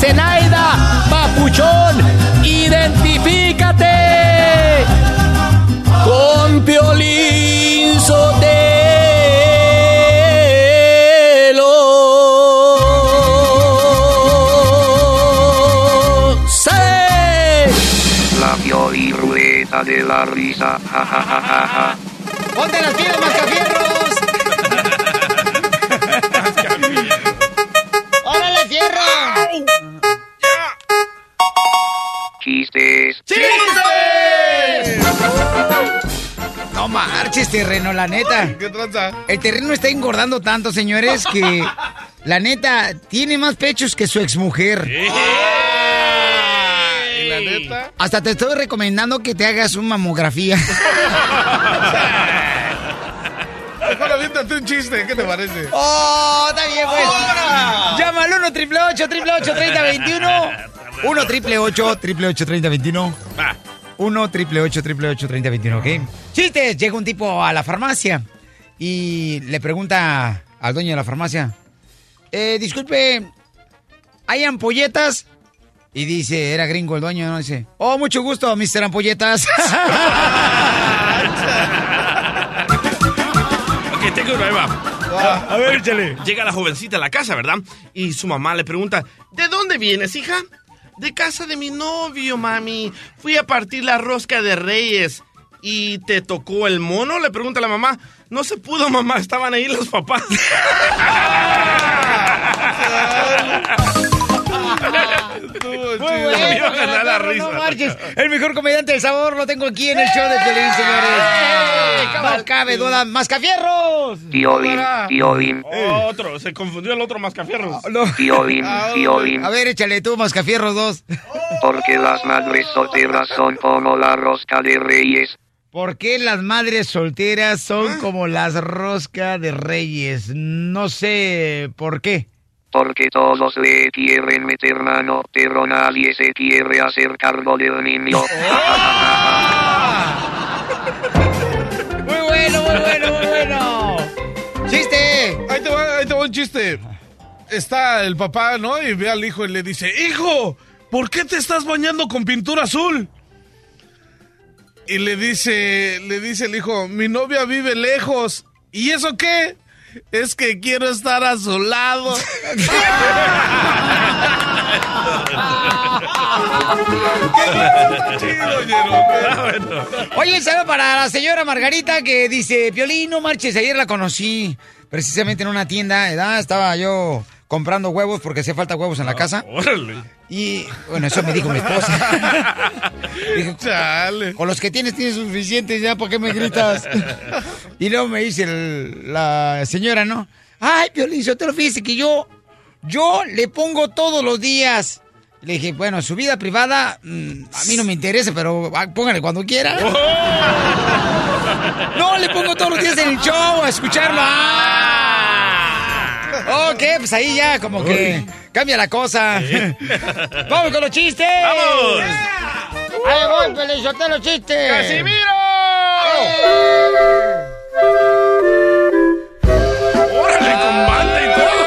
Zenaida, papuchón, identifícate con Piolín Sotelo. ¡Sí! La Pioli Rueda de la Risa. Ja, ja, ja, marches, terreno, la neta. ¿Qué tranza? El terreno está engordando tanto, señores, que la neta tiene más pechos que su exmujer. ¿Y la neta? Hasta te estoy recomendando que te hagas una mamografía. Mejor aviéntate un chiste, ¿qué te parece? ¡Oh, está bien, pues! Llama al 1 888 3021 1 888 3021 Va. 1 888 3021 ¿ok? Chistes, llega un tipo a la farmacia y le pregunta al dueño de la farmacia, eh, disculpe, ¿hay ampolletas? Y dice, era gringo el dueño, ¿no? Dice, oh, mucho gusto, Mr. Ampolletas. Ok, tengo una, ahí va. a ver, échale. Llega la jovencita a la casa, ¿verdad? Y su mamá le pregunta, ¿de dónde vienes, hija? De casa de mi novio, mami. Fui a partir la rosca de reyes. ¿Y te tocó el mono? Le pregunta la mamá. No se pudo, mamá. Estaban ahí los papás. Muy Me iba a ganar la no, risa. no marches. El mejor comediante del sabor lo tengo aquí en el show de Pelín, señores. No cabe duda. ¡Mascafierros! Piolín, Piolín, Otro, se confundió el otro mascafierros. No. Piolín, Piolín. A ver, échale tú, Mascafierros dos. Porque las madres solteras son como la rosca de reyes. ¿Por qué las madres solteras son como las roscas de reyes? No sé por qué. Porque todos le quieren meter mano, pero nadie se quiere hacer cargo del niño. Muy bueno, muy bueno, muy bueno. ¡Chiste! Ahí te va, ahí te va un chiste. Está el papá, ¿no? Y ve al hijo y le dice, hijo, ¿por qué te estás bañando con pintura azul? Y le dice, le dice el hijo, mi novia vive lejos. ¿Y eso qué? Es que quiero estar a su lado. Ñero. Oye, saludo para la señora Margarita que dice, Piolín, no marches, ayer la conocí precisamente en una tienda, ¿verdad? Estaba yo comprando huevos porque hacía falta huevos en la casa. Órale. Y bueno, eso me dijo mi esposa. Dije, Chale. con los que tienes tienes suficientes ya, ¿por qué me gritas? y luego me dice el- la señora, ¿no? Ay, Piolín, yo te lo fíjese que yo, yo le pongo todos los días. Le dije, bueno, su vida privada mm, a mí no me interesa, pero ah, póngale cuando quiera. No, le pongo todos los días en el show a escucharlo. Ah. Ok, pues ahí ya como que cambia la cosa. ¡Vamos con los chistes! ¡Vamos! Yeah. Uh. ¡Ahí voy, Pelizotelo, los chistes! ¡Casimiro! Oh. ¡Órale, ah. con banda y todo!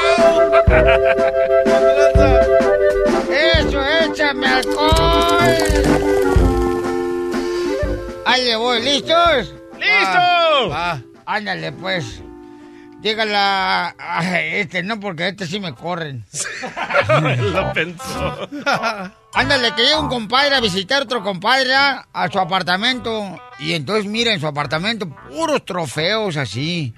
¡Eso, échame alcohol! Ahí le voy, ¿listos? ¡Listos! Va, va. Ándale, pues. Dígala. Ay, este no, porque este sí me corren. Lo pensó. Ándale, que llega un compadre a visitar otro compadre a, a su apartamento. Y entonces mira en su apartamento puros trofeos así.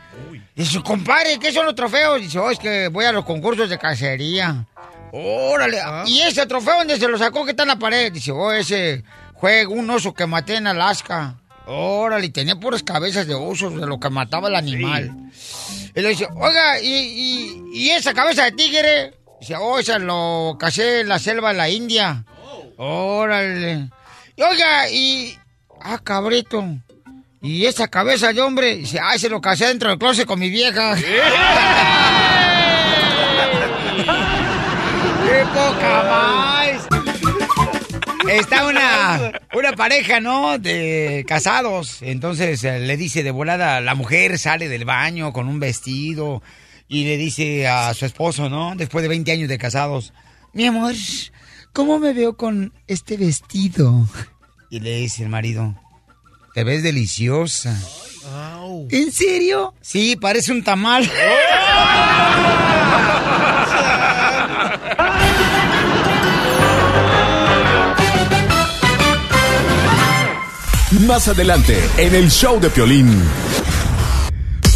Dice, compadre, ¿qué son los trofeos? Dice, oh, es que voy a los concursos de cacería. Órale. ¿Y ese trofeo dónde se lo sacó que está en la pared? Dice, oh, ese fue un oso que maté en Alaska. Órale, y tenía puras cabezas de osos de lo que mataba el animal. Y le dice, oiga, ¿y, y, y esa cabeza de tigre? Dice, oh, esa lo casé en la selva de la India. Órale. Y oiga, y... Ah, cabrito. ¿Y esa cabeza de hombre? Dice, ay, se lo casé dentro del closet con mi vieja. ¡Qué poca más! Está una, una pareja, ¿no? De casados. Entonces eh, le dice de volada, la mujer sale del baño con un vestido y le dice a su esposo, ¿no? Después de 20 años de casados, mi amor, ¿cómo me veo con este vestido? Y le dice el marido, te ves deliciosa. ¿En serio? Sí, parece un tamal. Más adelante, en el show de Piolín.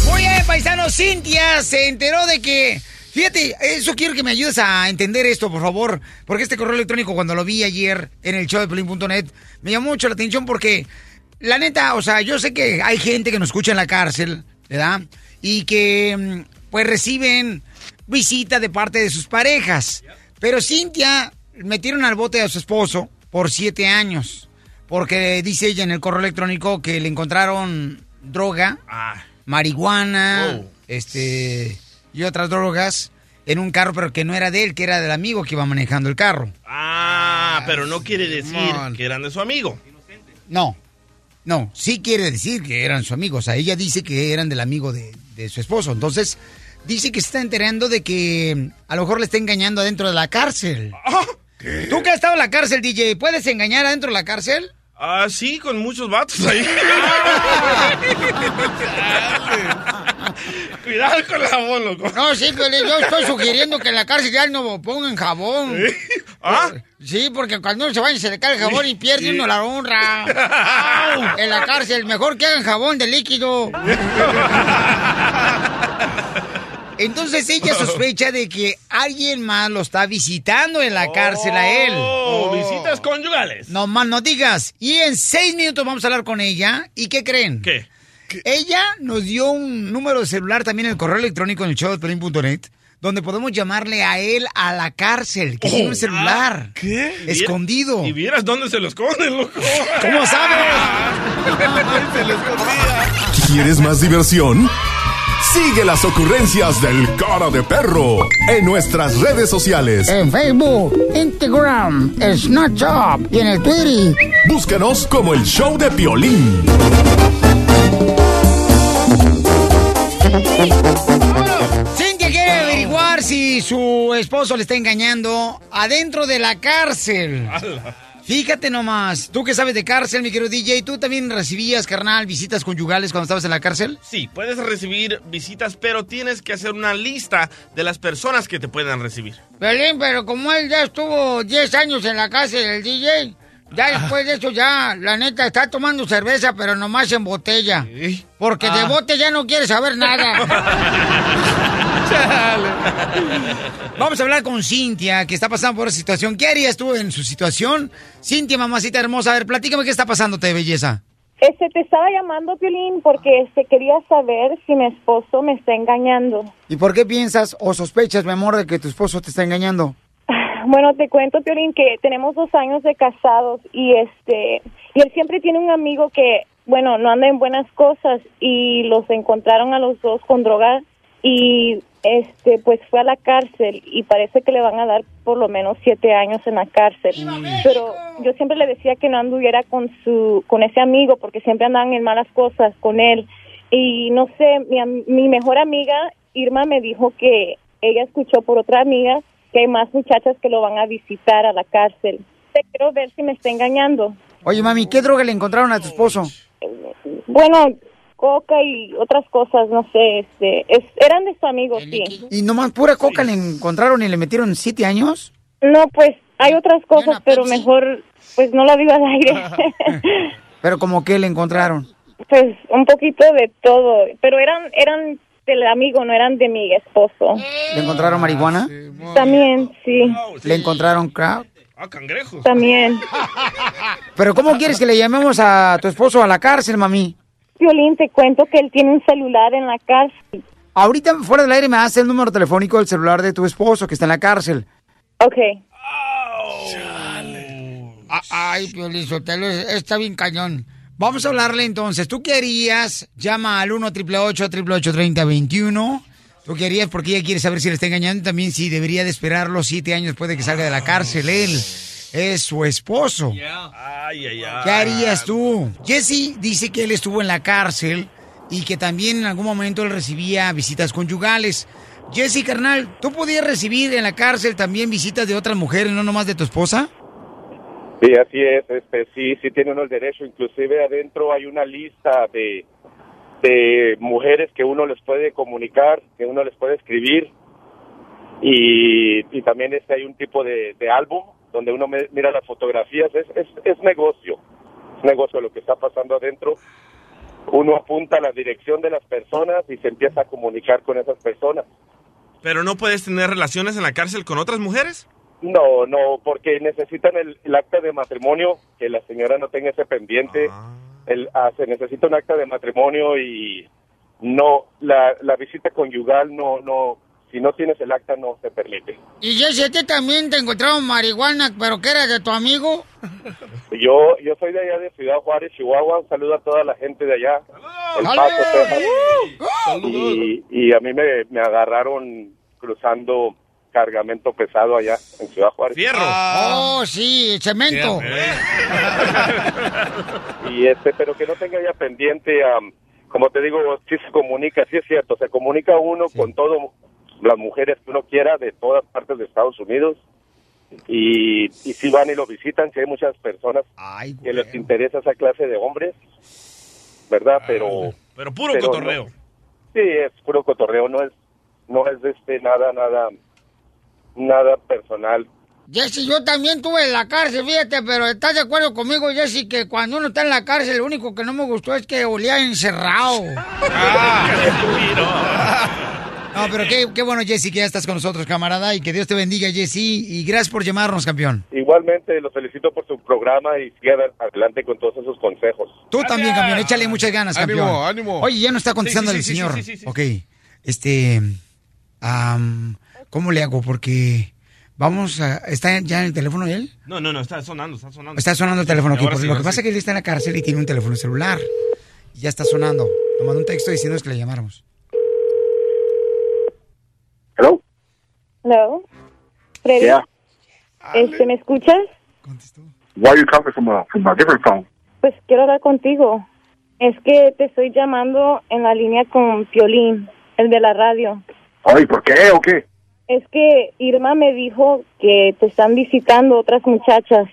Muy bien, paisano, Cintia se enteró de que... Fíjate, eso quiero que me ayudes a entender esto, por favor. Porque este correo electrónico, cuando lo vi ayer en el show de Piolín.net, me llamó mucho la atención porque, la neta, o sea, yo sé que hay gente que nos escucha en la cárcel, ¿verdad? Y que, mm, pues, reciben visita de parte de sus parejas. Pero Cintia metieron al bote a su esposo por siete años. Porque dice ella en el correo electrónico que le encontraron droga, Ah, marihuana, Oh. este y otras drogas en un carro, pero que no era de él, que era del amigo que iba manejando el carro. ah, pero no quiere decir Man. que eran de su amigo. No, no, sí quiere decir que eran su amigo. O sea, ella dice que eran del amigo de, de su esposo. Entonces, dice que se está enterando de que a lo mejor le está engañando adentro de la cárcel. ¿Tú que has estado en la cárcel, DJ, puedes engañar adentro de la cárcel? Ah, sí, con muchos vatos ahí. Cuidado con el jabón, loco. No, sí, pero yo estoy sugiriendo que en la cárcel ya no pongan jabón. ¿Ah? Sí, porque cuando uno se vaya se le cae el jabón y pierde uno la honra. En la cárcel, mejor que hagan jabón de líquido. Entonces ella sospecha de que alguien más lo está visitando en la cárcel a él. Oh, visitas conyugales. No más no digas. Y en seis minutos vamos a hablar con ella. ¿Y qué creen? ¿Qué? Ella nos dio un número de celular también en el correo electrónico en el show de donde podemos llamarle a él a la cárcel, que tiene un celular. ¿Qué? Escondido. Y vieras dónde se lo esconden, loco. ¿Cómo sabes? Se lo escondía. ¿Quieres más diversión? Sigue las ocurrencias del cara de perro en nuestras redes sociales. En Facebook, Instagram, Snapchat y en el Twitter. Búscanos como el show de Piolín. Cintia quiere averiguar si su esposo le está engañando adentro de la cárcel. Fíjate nomás, tú que sabes de cárcel, mi querido DJ, ¿tú también recibías, carnal, visitas conyugales cuando estabas en la cárcel? Sí, puedes recibir visitas, pero tienes que hacer una lista de las personas que te puedan recibir. Belín, pero como él ya estuvo 10 años en la cárcel, el DJ, ya después de eso ya, la neta, está tomando cerveza, pero nomás en botella. Porque de bote ya no quiere saber nada. Vamos a hablar con Cintia, que está pasando por esa situación. ¿Qué harías tú en su situación? Cintia, mamacita hermosa, a ver, platícame qué está pasándote, belleza. Este, te estaba llamando, Piolín, porque este, quería saber si mi esposo me está engañando. ¿Y por qué piensas o sospechas, mi amor, de que tu esposo te está engañando? Bueno, te cuento, Piolín, que tenemos dos años de casados y este, y él siempre tiene un amigo que, bueno, no anda en buenas cosas y los encontraron a los dos con drogas y este, pues fue a la cárcel y parece que le van a dar por lo menos siete años en la cárcel. Pero yo siempre le decía que no anduviera con su, con ese amigo porque siempre andaban en malas cosas con él. Y no sé, mi, am- mi mejor amiga, Irma, me dijo que ella escuchó por otra amiga que hay más muchachas que lo van a visitar a la cárcel. Te quiero ver si me está engañando. Oye, mami, ¿qué droga le encontraron a tu esposo? bueno, coca y otras cosas, no sé, este, es, eran de su amigo, sí. ¿Y nomás pura coca le encontraron y le metieron siete años? No, pues hay otras cosas, pero mejor, pues no la digo al aire. ¿Pero como que le encontraron? pues un poquito de todo, pero eran, eran del amigo, no eran de mi esposo. ¿Le encontraron marihuana? También, sí. ¿Le encontraron crack? Ah, cangrejos. También. ¿Pero cómo quieres que le llamemos a tu esposo a la cárcel, mami? Violín, te cuento que él tiene un celular en la cárcel. Ahorita fuera del aire me hace el número telefónico del celular de tu esposo que está en la cárcel. Ok. Ah, Ay, Piolín Sotelo, está bien cañón. Vamos a hablarle entonces. ¿Tú qué harías? Llama al 1 888 3021 ¿Tú qué harías? Porque ella quiere saber si le está engañando. También si debería de esperar los siete años después de que salga de la cárcel. Él es su esposo. Ay, ay, ay. ¿Qué harías tú? Jesse dice que él estuvo en la cárcel y que también en algún momento él recibía visitas conyugales. Jesse, carnal, ¿tú podías recibir en la cárcel también visitas de otras mujeres, no nomás de tu esposa? Sí, así es. Este, sí, sí tiene uno el derecho. Inclusive adentro hay una lista de, de mujeres que uno les puede comunicar, que uno les puede escribir. Y, y también este hay un tipo de, de álbum donde uno me- mira las fotografías. Es, es, es negocio. Es negocio lo que está pasando adentro. Uno apunta a la dirección de las personas y se empieza a comunicar con esas personas. ¿Pero no puedes tener relaciones en la cárcel con otras mujeres? No, no, porque necesitan el, el acta de matrimonio, que la señora no tenga ese pendiente. El, ah, se necesita un acta de matrimonio y no, la, la visita conyugal no, no, si no tienes el acta no se permite. Y Jesse, ¿a ti también te encontraron marihuana, pero que era de tu amigo? Yo, yo soy de allá de Ciudad Juárez, Chihuahua. Un saludo a toda la gente de allá. El ¡Saludos! Paso, Texas. Y, y a mí me, me agarraron cruzando cargamento pesado allá en Ciudad Juárez. Oh, sí, cemento. y este pero que no tenga ya pendiente am, como te digo sí se comunica sí es cierto se comunica uno con todo las mujeres que uno quiera de todas partes de Estados Unidos. Y, y si van y lo visitan si hay muchas personas que les interesa esa clase de hombres verdad pero Pero puro Pero cotorreo. sí es puro cotorreo no es no es este nada nada nada personal. Jesse, yo también estuve en la cárcel, fíjate, pero ¿estás de acuerdo conmigo, Jesse, que cuando uno está en la cárcel, lo único que no me gustó es que olía encerrado? No, pero qué, qué bueno, Jesse, que ya estás con nosotros, camarada, y que Dios te bendiga, Jesse, y gracias por llamarnos, campeón. igualmente los felicito por su programa y sigan adelante con todos esos consejos Tú también, campeón, échale muchas ganas, Ánimo, campeón. ánimo. Oye, ya no está contestando Sí, sí, el sí, señor. sí, sí, sí, sí. Ok, este, am, ¿cómo le hago? Porque vamos a, ¿está ya en el teléfono él? No, no, no, está sonando, está sonando. Está sonando el teléfono aquí. Porque sí, lo que pasa sí. es que él está en la cárcel y tiene un teléfono celular. Y ya está sonando. Nos mandó un texto diciéndonos que le llamáramos. Hello. Hello. Freddy. Yeah. Este, ¿me escuchas? Why are you calling from a from a different phone? Pues quiero hablar contigo. Es que te estoy llamando en la línea con Piolín, el de la radio. Ay, ¿por qué o qué? Es que Irma me dijo que te están visitando otras muchachas.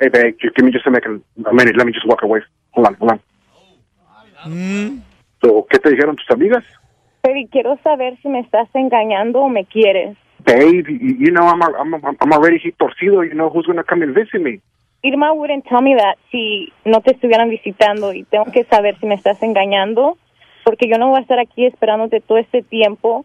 Hey, babe, just give me just a minute. A minute. Let me just walk away. Hold on, hold on. Mm. So, ¿qué te dijeron tus amigas? Freddy, quiero saber si me estás engañando o me quieres. Babe, you, know I'm a, I'm I'm already torcido. You know who's gonna come and visit me? Irma wouldn't tell me that si no te estuvieran visitando y tengo que saber si me estás engañando porque yo no voy a estar aquí esperándote todo este tiempo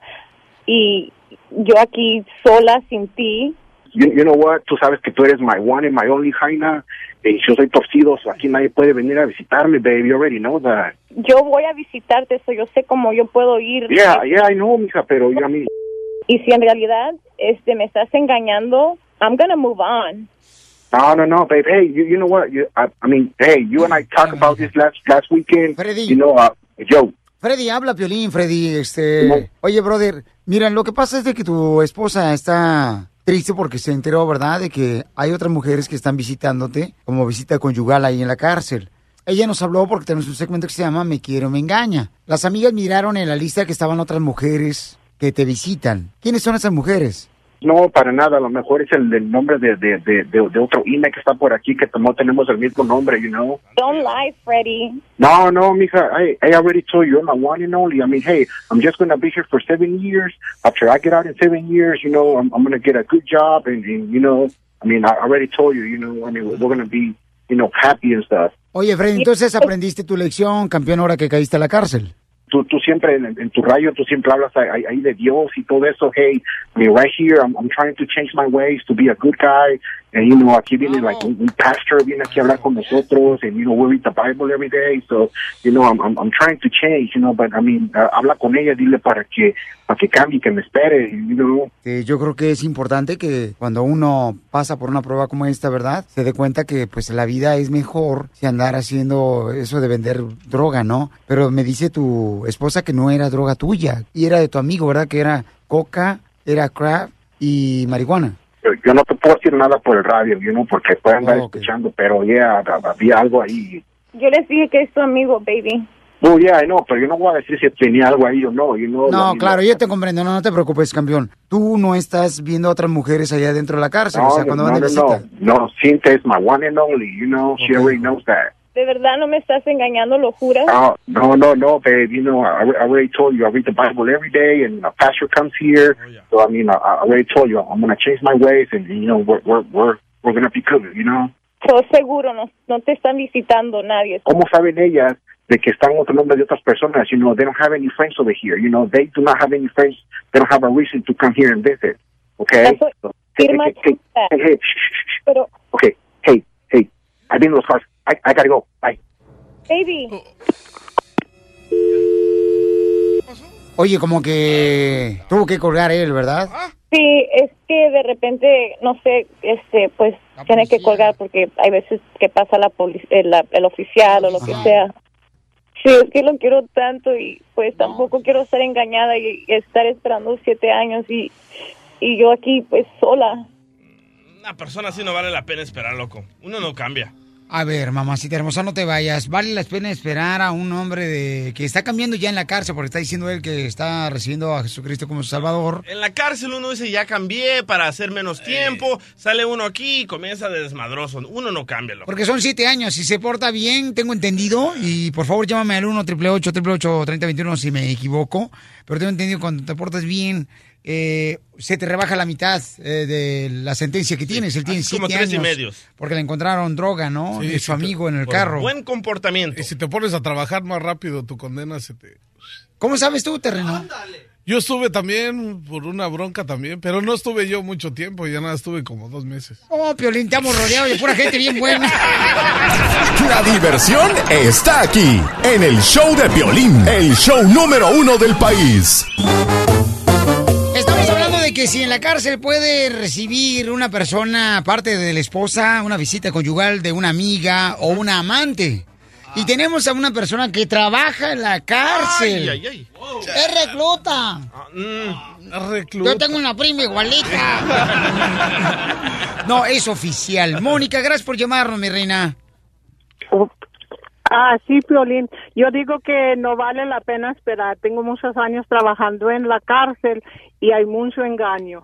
y yo aquí sola sin ti. You, you know what? Tú sabes que tú eres my one and my only Jaina. Y yo soy torcido, so aquí nadie puede venir a visitarme, babe. You already know that. Yo voy a visitarte, eso yo sé cómo yo puedo ir. Yeah, yeah, I know, mija, pero yo a mí... Y si en realidad este me estás engañando, I'm gonna move on. No, no, no, babe. Hey, you, you know what? You, I, I mean, hey, you and I talked about this last last weekend. You know, uh, Joe. Freddy, habla Piolín, Freddy. Este, oye, brother, mira, lo que pasa es de que tu esposa está triste porque se enteró, ¿verdad? De que hay otras mujeres que están visitándote como visita conyugal ahí en la cárcel. Ella nos habló porque tenemos un segmento que se llama Me quiero, me engaña. Las amigas miraron en la lista que estaban otras mujeres que te visitan. ¿Quiénes son esas mujeres? No, para nada. A lo mejor es el, el nombre de, de, de, de, de otro INE que está por aquí, que no tenemos el mismo nombre, you know. Don't lie, Freddie. No, no, mija, I, I already told you, I'm my one and only. I mean, hey, I'm just going to be here for seven years. After I get out in seven years, you know, I'm, I'm going to get a good job and, and, you know, I mean, I already told you, you know, I mean, we're going to be, you know, happy and stuff. Oye, Freddy, entonces aprendiste tu lección, campeón, ahora que caíste a la cárcel. Tú, tú siempre en, en tu radio, tú siempre hablas ahí, de Dios y todo eso. Hey, right here, I'm, I'm trying to change my ways to be a good guy. And, you know, aquí viene, like, un, pastor viene aquí a hablar con nosotros. And, you know, we read the Bible every day. So, you know, I'm, I'm, trying to change, you know, but, I mean, uh, habla con ella, dile para que, para que cambie, que me espere, you know. Yo creo que es importante que cuando uno pasa por una prueba como esta, ¿verdad? Se dé cuenta que pues la vida es mejor si andar haciendo eso de vender droga, ¿no? Pero me dice tu esposa que no era droga tuya y era de tu amigo, ¿verdad? Que era coca, era crack y marihuana. Yo, yo no te puedo decir nada por el radio, you know, porque pueden andar escuchando, pero ya había algo ahí. Yo les dije que es tu amigo, baby. Oh, yeah, no, pero yo no voy a decir si tenía algo ahí o no, you know. No, claro, yo te comprendo, no, no te preocupes, campeón. Tú no estás viendo a otras mujeres allá dentro de la cárcel, o sea, cuando van de no, visita. no, no, Cinta is my one and only, you know, she already knows that. ¿De verdad no me estás engañando, lo juras? Oh, no, no, no, babe. You know, I, I already told you I read the Bible every day, and a pastor comes here. So I mean, I, I already told you I'm gonna change my ways, and you know, we're we're we're we're gonna be good. You know. Yo seguro, no, no te están visitando nadie. ¿Cómo saben ellas de que están otro nombre de otras personas? You know, they don't have any friends over here. You know, they do not have any friends. They don't have a reason to come here and visit. Okay. So, hey, hey, hey. Pero, Okay. Hey, hey. I've been in those cars. I I gotta go. Bye. baby, Oye, como que tuvo que colgar él, ¿verdad? sí, es que de repente, no sé, este, pues tiene que colgar porque hay veces que pasa la poli- el, la- el oficial o lo que sea. Sí, es que lo quiero tanto y pues tampoco quiero ser engañada y, y estar esperando siete años y, y yo aquí pues sola. Una persona así no vale la pena esperar, loco. Uno no cambia. A ver, mamacita hermosa, no te vayas. Vale la pena esperar a un hombre de que está cambiando ya en la cárcel porque está diciendo él que está recibiendo a Jesucristo como su Salvador. En la cárcel uno dice, ya cambié para hacer menos tiempo. Sale uno aquí y comienza de desmadroso. Uno no cambia, loco. Porque son siete años. Si se porta bien, tengo entendido. Y por favor, llámame al 1 888 3021 si me equivoco. Pero tengo entendido cuando te portas bien, eh, se te rebaja la mitad eh, de la sentencia que tienes. Él tiene así como siete tres y años. medios. Porque le encontraron droga, ¿no? Sí, de su amigo en el por carro. Buen comportamiento. Y si te pones a trabajar más rápido, tu condena se te... ¿Cómo sabes tú, terreno? Yo estuve también por una bronca también, pero no estuve yo mucho tiempo, ya nada, estuve como dos meses. Oh, Piolín, te hemos rodeado de pura gente bien buena. La diversión está aquí, en el show de violín, el show número uno del país. Que si en la cárcel puede recibir una persona, aparte de la esposa, una visita conyugal de una amiga o una amante. Y tenemos a una persona que trabaja en la cárcel. Ay, ay, ay. Es recluta. Mm, Yo tengo una prima igualita. No, es oficial. Mónica, gracias por llamarnos, mi reina. Ah, sí, Piolín. Yo digo que no vale la pena esperar. Tengo muchos años trabajando en la cárcel y hay mucho engaño.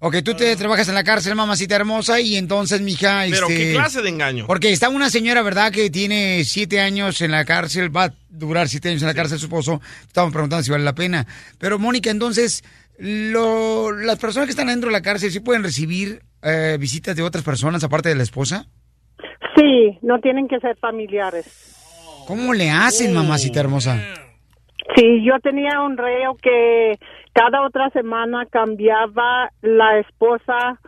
Ok, tú te trabajas en la cárcel, mamacita hermosa, y entonces, mija, Pero este... ¿qué clase de engaño? Porque está una señora, ¿verdad?, que tiene siete años en la cárcel, va a durar siete años en la cárcel su esposo. Estamos preguntando si vale la pena. Pero, Mónica, entonces, lo- las personas que están dentro de la cárcel, ¿sí pueden recibir eh, visitas de otras personas aparte de la esposa? Sí, no tienen que ser familiares. ¿Cómo le hacen, mamacita hermosa? Sí, yo tenía un reo que cada otra semana cambiaba la esposa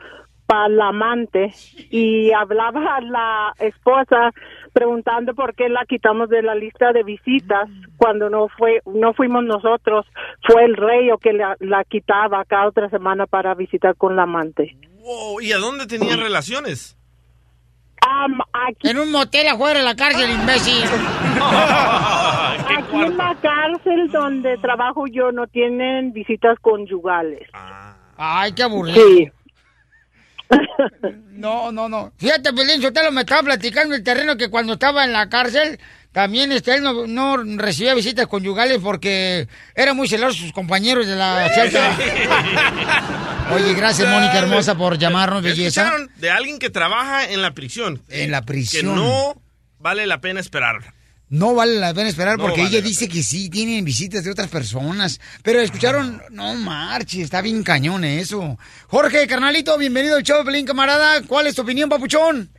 para la amante y hablaba a la esposa preguntando por qué la quitamos de la lista de visitas cuando no fue no fuimos nosotros fue el reo que la, la quitaba cada otra semana para visitar con la amante Wow, ¿Y a dónde tenían relaciones? En un motel afuera de la cárcel, imbécil. aquí en la cárcel donde trabajo yo no tienen visitas conyugales Ay, qué aburrido. Sí. No, no, no. Fíjate, Pelín, yo te lo me estaba platicando el terreno que cuando estaba en la cárcel, también este, él no, no recibía visitas conyugales porque era muy celoso sus compañeros de la celda. Oye, gracias, Mónica hermosa, por llamarnos, belleza. ¿Escucharon de alguien que trabaja en la prisión? En la Que prisión. no vale la pena esperar. No vale la pena esperar No porque vale ella la dice que sí, tienen visitas de otras personas. Pero escucharon, no marche, está bien cañón eso. Jorge, carnalito, bienvenido al show Pelín, camarada. ¿Cuál es tu opinión, papuchón?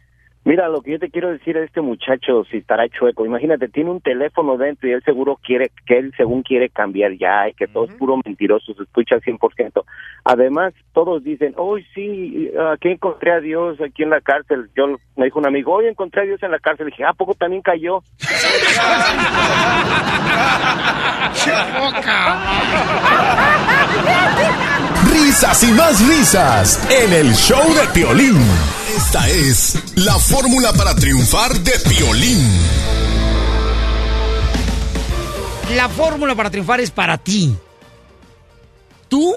Mira, lo que yo te quiero decir a este muchacho, si estará chueco, imagínate, tiene un teléfono dentro y él seguro quiere, que él según quiere cambiar ya, y que todo es puro mentiroso, se escucha al 100%. Además, todos dicen, hoy sí, aquí encontré a Dios aquí en la cárcel. Yo, me dijo un amigo, hoy encontré a Dios en la cárcel. dije, ¿a poco también cayó? Risas y más risas en el show de Piolín. Esta es la fórmula para triunfar de Piolín. La fórmula para triunfar es para ti. Tú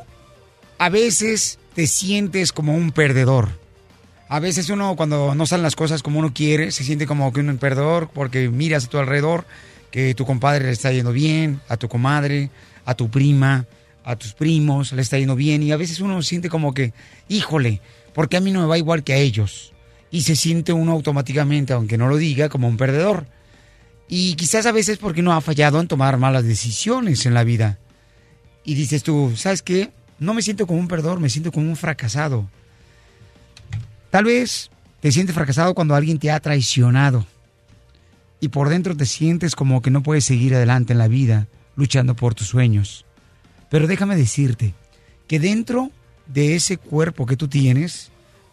a veces te sientes como un perdedor. A veces uno cuando no salen las cosas como uno quiere, se siente como que un perdedor porque miras a tu alrededor que tu compadre le está yendo bien, a tu comadre, a tu prima, a tus primos le está yendo bien y a veces uno siente como que, híjole, porque a mí no me va igual que a ellos. Y se siente uno automáticamente, aunque no lo diga, como un perdedor. Y quizás a veces porque no ha fallado en tomar malas decisiones en la vida. Y dices tú, ¿sabes qué? No me siento como un perdedor, me siento como un fracasado. Tal vez te sientes fracasado cuando alguien te ha traicionado. Y por dentro te sientes como que no puedes seguir adelante en la vida luchando por tus sueños. Pero déjame decirte que dentro de ese cuerpo que tú tienes,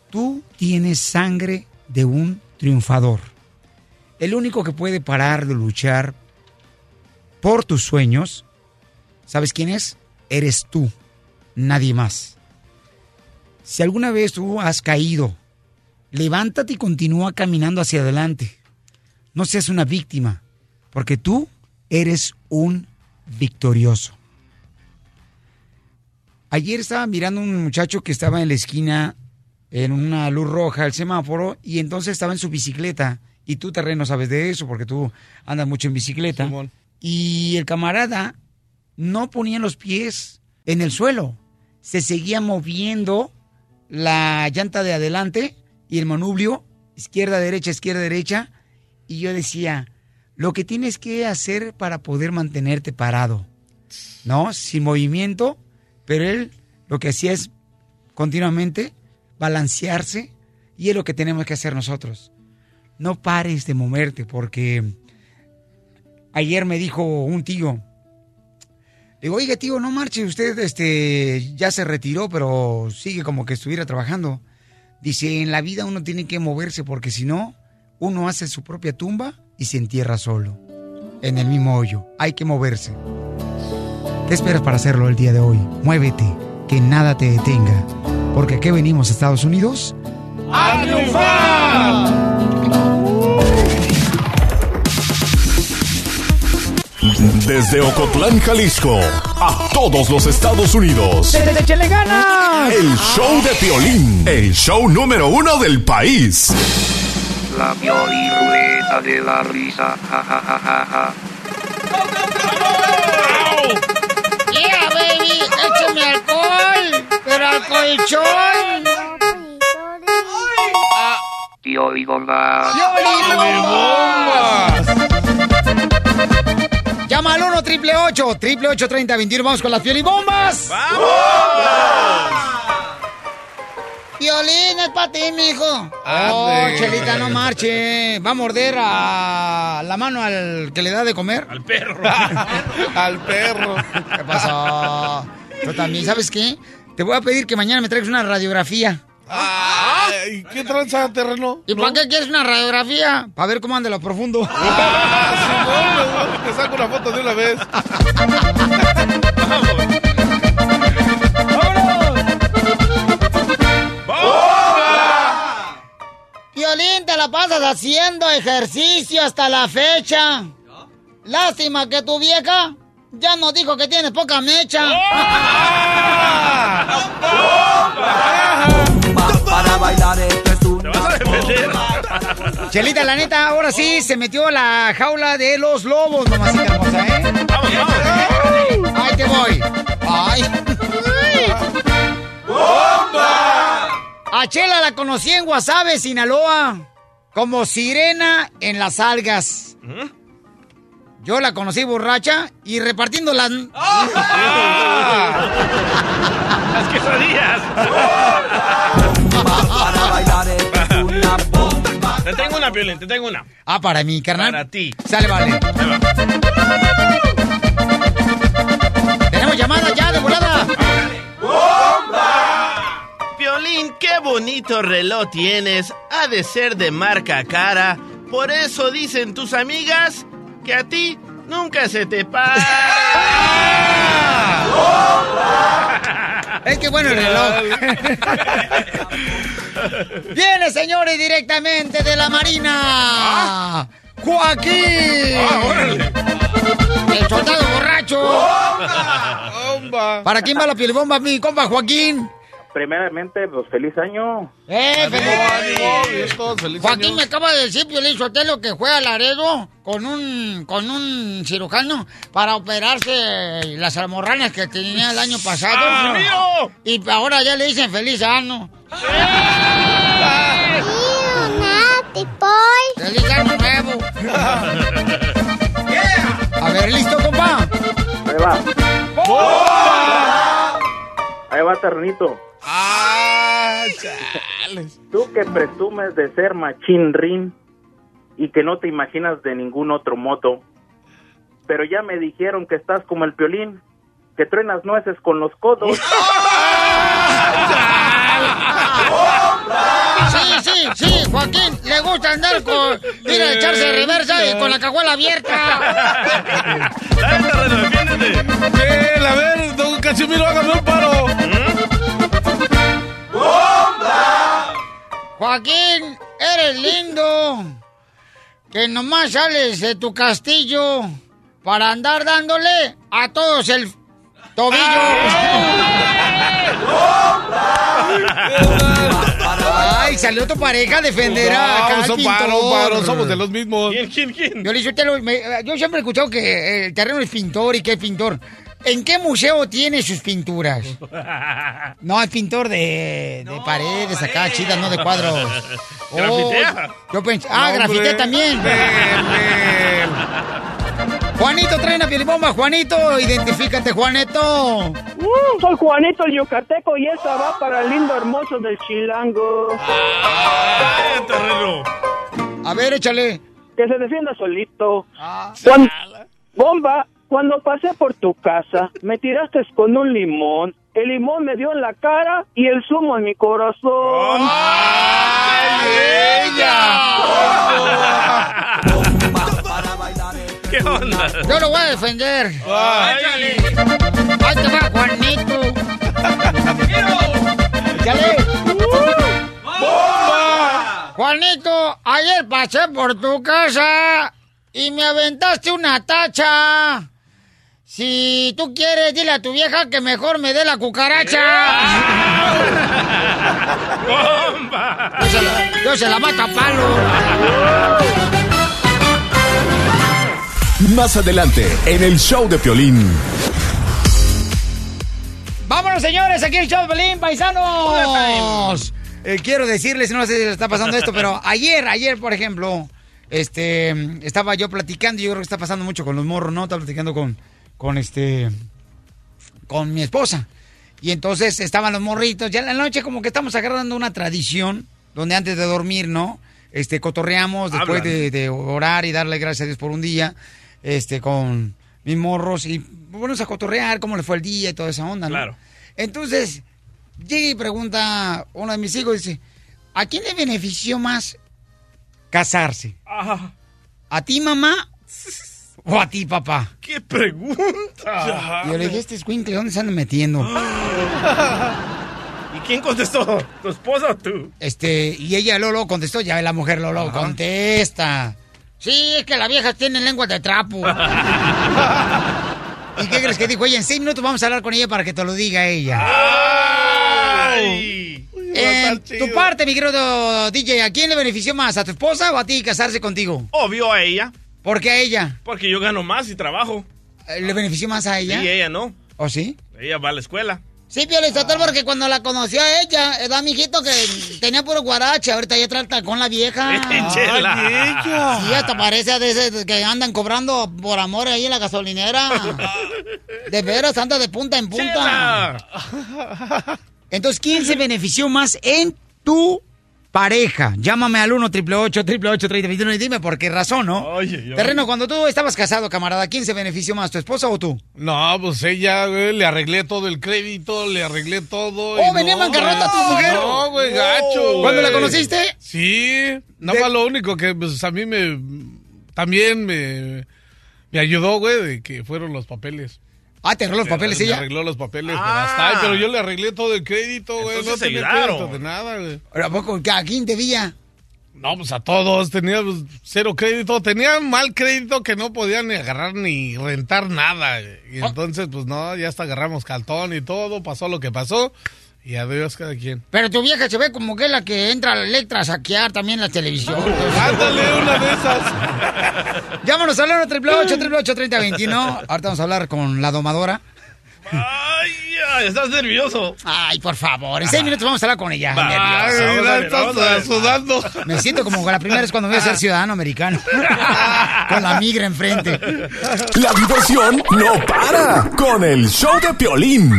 tú tienes sangre de un triunfador. El único que puede parar de luchar por tus sueños, ¿sabes quién es? Eres tú, nadie más. Si alguna vez tú has caído, levántate y continúa caminando hacia adelante. No seas una víctima, porque tú eres un victorioso. Ayer estaba mirando un muchacho que estaba en la esquina en una luz roja, el semáforo, y entonces estaba en su bicicleta. Y tú, terreno, sabes de eso porque tú andas mucho en bicicleta. Y el camarada no ponía los pies en el suelo. Se seguía moviendo la llanta de adelante y el manubrio, izquierda, derecha, izquierda, derecha. Y yo decía, lo que tienes que hacer para poder mantenerte parado, ¿no? Sin movimiento, pero él lo que hacía es continuamente balancearse y es lo que tenemos que hacer nosotros. No pares de moverte porque ayer me dijo un tío, digo, oiga tío, no marche, usted este, ya se retiró, pero sigue como que estuviera trabajando. Dice, en la vida uno tiene que moverse porque si no, uno hace su propia tumba y se entierra solo, en el mismo hoyo. Hay que moverse. ¿Qué esperas para hacerlo el día de hoy? Muévete, que nada te detenga. Porque aquí venimos a Estados Unidos ¡A triunfar! Desde Ocotlán, Jalisco, a todos los Estados Unidos. ¡Échale ganas! El show de Piolín, el show número uno del país. La Pioliruleta de la risa. Ja, ja, ja, ja, ¡Pero al colchón! Tío y bomba. Llama al 1 triple 8 triple 8 30 21. Vamos con las piolibombas. ¡Vamos! Violín es para ti, mijo. Oh. Chelita, no marche. Va a morder a la mano al que le da de comer. Al perro. Al perro. ¿Qué pasó? Tú también, ¿sabes qué? Te voy a pedir que mañana me traigas una radiografía. Ay, ¿Qué tranza, terreno? ¿Y para qué quieres una radiografía? Para ver cómo anda lo profundo. Te saco una foto de una vez. Violín, te la pasas haciendo ejercicio hasta la fecha. Lástima que tu vieja ya nos dijo que tienes poca mecha. Para bailar? Chelita, la neta, ahora sí se metió a la jaula de los lobos, mamacita hermosa, ¿eh? Vamos, vamos. Ahí te voy. Ay. A Chela la conocí en Guasave, Sinaloa, como sirena en las algas. Yo la conocí borracha y repartiendo las... Las quesadillas. Te tengo una, Piolín, te tengo una. Ah, para mí, carnal. Para ti. Sale, vale. Tenemos llamada ya de volada. Piolín, qué bonito reloj tienes. Ha de ser de marca cara. Por eso dicen tus amigas que a ti nunca se te para. Es que bueno el reloj. Viene, señores, directamente de la Marina. Joaquín. El soldado borracho. ¿Para quién va la piel bomba, mi compa Joaquín? Primeramente, pues feliz año. ¡Eh, feliz! feliz Joaquín año. me acaba de decir, Piolín Sotelo, que fue a Laredo con un, con un cirujano para operarse las almorranas que tenía el año pasado. ¡Ah, mío! Y ahora ya le dicen feliz año. ¡Feliz año nuevo! A ver, ¿listo, compa? Ahí va. Ahí va, ternito. Ah, chales. Tú que presumes de ser machín rin y que no te imaginas de ningún otro modo. Pero ya me dijeron que estás como el piolín, que truenas nueces con los codos. Sí, sí, sí, Joaquín, le gusta andar con. Mira, echarse de reversa y con la cajuela abierta. A ver, don Casimiro, hágame un paro. Joaquín, eres lindo. Que nomás sales de tu castillo para andar dándole a todos el tobillo. Ay, salió tu pareja a defender a acá No, son paros, somos de los mismos. ¿Quién, quién, quién? Yo, telo- me- yo siempre he escuchado que eh, el terreno es pintor y que es pintor. ¿En qué museo tiene sus pinturas? No, es pintor de, de paredes acá, chidas, no de cuadros. Oh, Grafitea. yo pensé, ah, No, grafitea hombre. también. Ven, Juanito, trae una pielibomba, Juanito, identifícate, Juanito. Uh, soy Juanito el Yucateco y esa va para el lindo hermoso del Chilango. ¡Ay, terreno! A ver, échale. Que se defienda solito. Ah, Bomba, cuando pasé por tu casa, me tiraste con un limón. El limón me dio en la cara y el zumo en mi corazón. ¿Qué onda? Yo lo voy a defender. Ay. Ahí te va, Juanito. Échale. Juanito, ayer pasé por tu casa y me aventaste una tacha. Si tú quieres, dile a tu vieja que mejor me dé la cucaracha. ¡Bomba! Yo se la, yo se la mato a palo. Más adelante, en el show de Piolín. Vámonos, señores, aquí el show de Pelín, paisanos. Eh, quiero decirles, no sé si les está pasando esto, pero ayer, ayer, por ejemplo, este, estaba yo platicando, y yo creo que está pasando mucho con los morros, ¿no? Estaba platicando con, con este, con mi esposa. Y entonces estaban los morritos, ya en la noche como que estamos agarrando una tradición, donde antes de dormir, ¿no? Este, cotorreamos después de, de orar y darle gracias a Dios por un día, este, con mis morros y bueno, a cotorrear cómo le fue el día y toda esa onda, ¿no? Claro. Entonces, llega y pregunta uno de mis hijos, dice, ¿a quién le benefició más casarse? Ah, ¿A ti, mamá? ¿O a ti, papá? ¡Qué pregunta! Y yo le dije, este escuincle, ¿dónde se anda metiendo? ¿Y quién contestó? ¿Tu esposa o tú? Este, y ella Lolo contestó, ya ve la mujer Lolo contesta. Sí, es que la vieja tiene lengua de trapo. ¿Y qué crees que dijo ella? En seis minutos vamos a hablar con ella para que te lo diga ella. ¡Ay! En tu parte, mi querido DJ, ¿a quién le benefició más? ¿A tu esposa o a ti casarse contigo? Obvio a ella. ¿Por qué a ella? Porque yo gano más y trabajo. ¿Le benefició más a ella? Y ella no. ¿O sí? Ella va a la escuela. Sí, Pio Lizotelo, porque cuando la conoció a ella, era mi hijito que tenía puro guarache, ahorita ya trata con la vieja. Chela. Ay. Sí, hasta parece de ese que andan cobrando por amor ahí en la gasolinera. De veras, anda de punta en punta. Entonces, ¿quién se benefició más en tu pareja? Llámame al 1 888 3021 y dime por qué razón, ¿no? Terreno, cuando tú estabas casado, camarada, ¿quién se benefició más, tu esposa o tú? No, pues ella, güey, le arreglé todo el crédito, le arreglé todo. Oh, y venía no, bancarrota tu mujer. No, güey, gacho. güey. ¿Cuándo la conociste? Sí, nada más lo único que pues, a mí me. También me. Me ayudó, güey, de que fueron los papeles. Ah, te arregló los papeles me ella. arregló los papeles, pero Ah. hasta ahí, pero yo le arreglé todo el crédito, güey. No Entonces tenía ayudaron. crédito de nada, güey. ¿A poco? ¿A quién debía? No, pues a todos, tenía pues, cero crédito, tenían mal crédito que no podían ni agarrar ni rentar nada. güey. Ah. Y entonces, pues no, ya hasta agarramos cartón y todo, pasó lo que pasó y adiós cada quien. Pero tu vieja se ve como que es la que entra a Electra a saquear también la televisión. Ándale, una de esas. Llámanos al 1 888 3021 Ahorita vamos a hablar con la domadora. Ay, estás nervioso. Ay, por favor, en seis minutos vamos a hablar con ella. Va, Nerviosa. vamos a ver, estás sudando. Me siento como la primera vez cuando voy a ser ciudadano americano. con la migra enfrente. La diversión no para con el show de Piolín.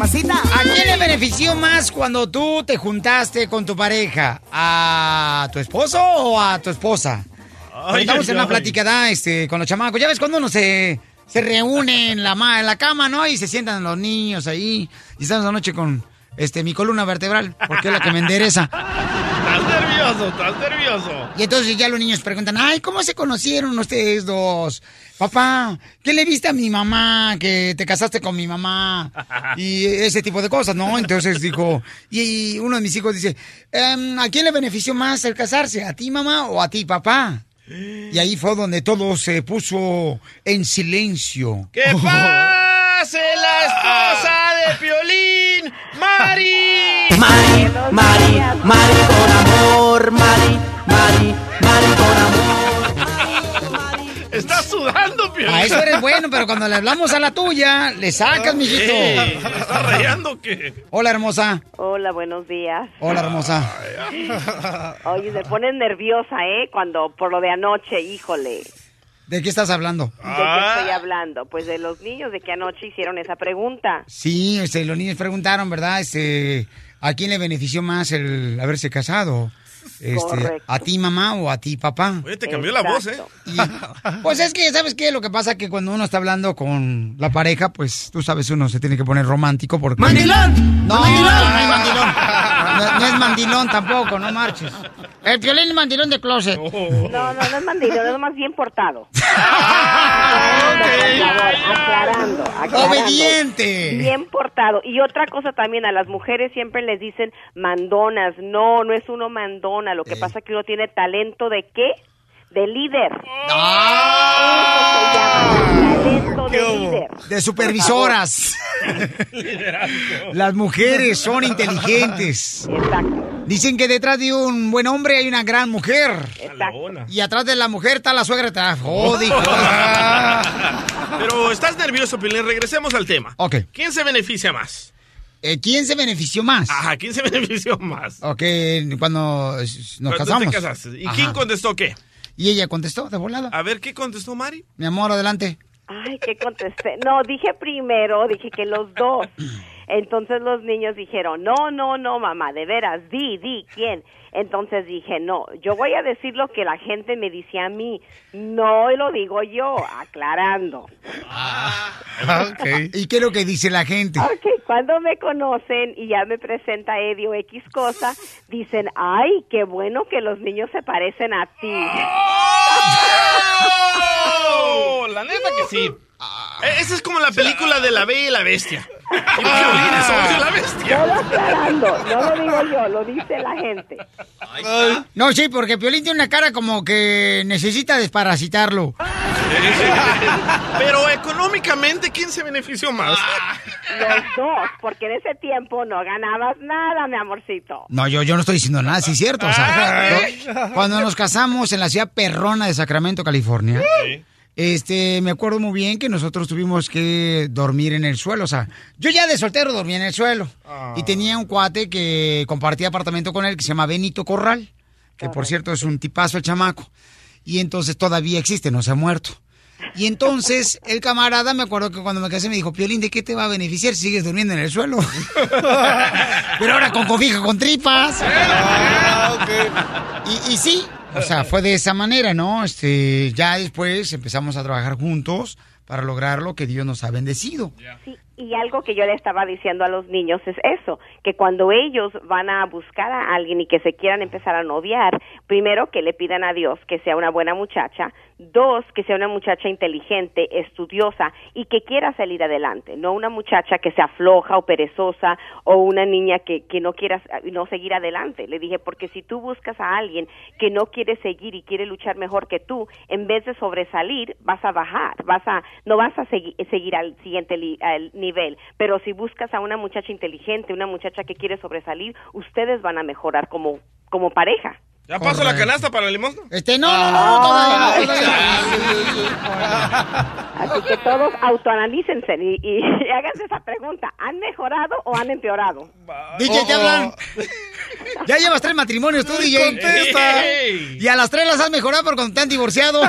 Mamacita. ¿A quién le benefició más cuando tú te juntaste con tu pareja? ¿A tu esposo o a tu esposa? Ay, Estamos ay, en una ay. platicada este, con los chamacos. Ya ves cuando uno se, se reúne en la, ma- en la cama, ¿no? Y se sientan los niños ahí. Y estamos anoche con este, mi columna vertebral, porque es la que me endereza. Nervioso, estás nervioso. Y entonces ya los niños preguntan, ay, ¿cómo se conocieron ustedes dos? Papá, ¿qué le viste a mi mamá? Que te casaste con mi mamá. Y ese tipo de cosas, ¿no? Entonces dijo, y uno de mis hijos dice, "Em, ¿a quién le benefició más el casarse? ¿A ti, mamá, o a ti, papá? Y ahí fue donde todo se puso en silencio. ¡Que pase la esposa de Piolín, Mari! Mari, Mari, Mari con amor, Mari, Mari, Mari con amor. Estás sudando, Piolín. A eso eres bueno, pero cuando le hablamos a la tuya, le sacas, mijito. Ey, ¿Estás rayando qué? Hola, hermosa. Hola, buenos días. Hola, hermosa. Oye, se pone nerviosa, ¿eh? Cuando, por lo de anoche, híjole. ¿De qué estás hablando? ¿De qué estoy hablando? Pues de los niños de que anoche hicieron esa pregunta. Sí, este, los niños preguntaron, ¿verdad? Este, ¿a quién le benefició más el haberse casado? Este. ¿A ti mamá o a ti papá? Oye, te cambió la voz, ¿eh? Pues es que, ¿sabes qué? Lo que pasa es que cuando uno está hablando con la pareja, pues tú sabes, uno se tiene que poner romántico porque... ¡Mandilón! No, ¡Mandilón! No, no es mandilón. Tampoco, no marches. El violín es mandilón de closet. No, no, no es mandilón, es más bien portado. Aclarando. Obediente. Bien portado. Y otra cosa también, a las mujeres siempre les dicen mandonas. No, no es uno mandona. Lo que pasa es que uno tiene talento de qué? De líder. Talento de líder. De supervisoras. Las mujeres son inteligentes. Exacto. Dicen que detrás de un buen hombre hay una gran mujer. Exacto. Y atrás de la mujer está la suegra. Está jodido. Pero estás nervioso, Piolín. Regresemos al tema. Ok. ¿Quién se beneficia más? Eh, ¿Quién se benefició más? Ajá, ¿quién se benefició más? Ok, cuando nos Cuando casamos. te casaste. ¿Y Ajá. quién contestó qué? Y ella contestó de volada. A ver, ¿qué contestó Mari? Mi amor, adelante. Ay, ¿qué contesté? No, dije primero, dije que los dos. Entonces los niños dijeron, no, no, no, mamá, de veras, di, di, ¿quién? Entonces dije, no, yo voy a decir lo que la gente me dice a mí, no lo digo yo, aclarando. ¿Y qué es lo que dice la gente? Ok, cuando me conocen y ya me presenta Eddie o X cosa, dicen, ay, qué bueno que los niños se parecen a ti. ¡Oh! La neta que sí. Eh, Esa es como la película de la Bella y la Bestia. Y Piolín es obvio la bestia. Solo aclarando, no lo digo yo, lo dice la gente. No, sí, porque Piolín tiene una cara como que necesita desparasitarlo. Pero económicamente, ¿quién se benefició más? Los dos, porque en ese tiempo no ganabas nada, mi amorcito. No, yo, yo no estoy diciendo nada, sí es cierto. O sea, yo- cuando nos casamos en la ciudad perrona de Sacramento, California, este, me acuerdo muy bien que nosotros tuvimos que dormir en el suelo. O sea, yo ya de soltero dormía en el suelo. Y tenía un cuate que compartía apartamento con él que se llama Benito Corral, que por cierto es un tipazo el chamaco. Y entonces todavía existe, no se ha muerto. Y entonces el camarada, me acuerdo que cuando me casé me dijo, Piolín, ¿de qué te va a beneficiar si sigues durmiendo en el suelo? Pero ahora con cobija, con tripas. Y, y sí, o sea, fue de esa manera, ¿no? Este, ya después empezamos a trabajar juntos para lograr lo que Dios nos ha bendecido. Sí, y algo que yo le estaba diciendo a los niños es eso, que cuando ellos van a buscar a alguien y que se quieran empezar a noviar, primero que le pidan a Dios que sea una buena muchacha, dos, que sea una muchacha inteligente, estudiosa y que quiera salir adelante, no una muchacha que sea floja o perezosa o una niña que, que no quiera no seguir adelante. Le dije, porque si tú buscas a alguien que no quiere seguir y quiere luchar mejor que tú, en vez de sobresalir, vas a bajar, vas a, no vas a segui- seguir al siguiente al nivel. Pero si buscas a una muchacha inteligente, una muchacha que quiere sobresalir, ustedes van a mejorar como, como pareja. ¿Ya pasó la canasta para el limón? Este, no, no, no, todavía no, todavía Así que todos autoanalícense y, y háganse esa pregunta. ¿Han mejorado o han empeorado? DJ, te hablan. Ya llevas tres matrimonios tú, DJ. Contesta. Y a las tres las has mejorado por cuando te han divorciado.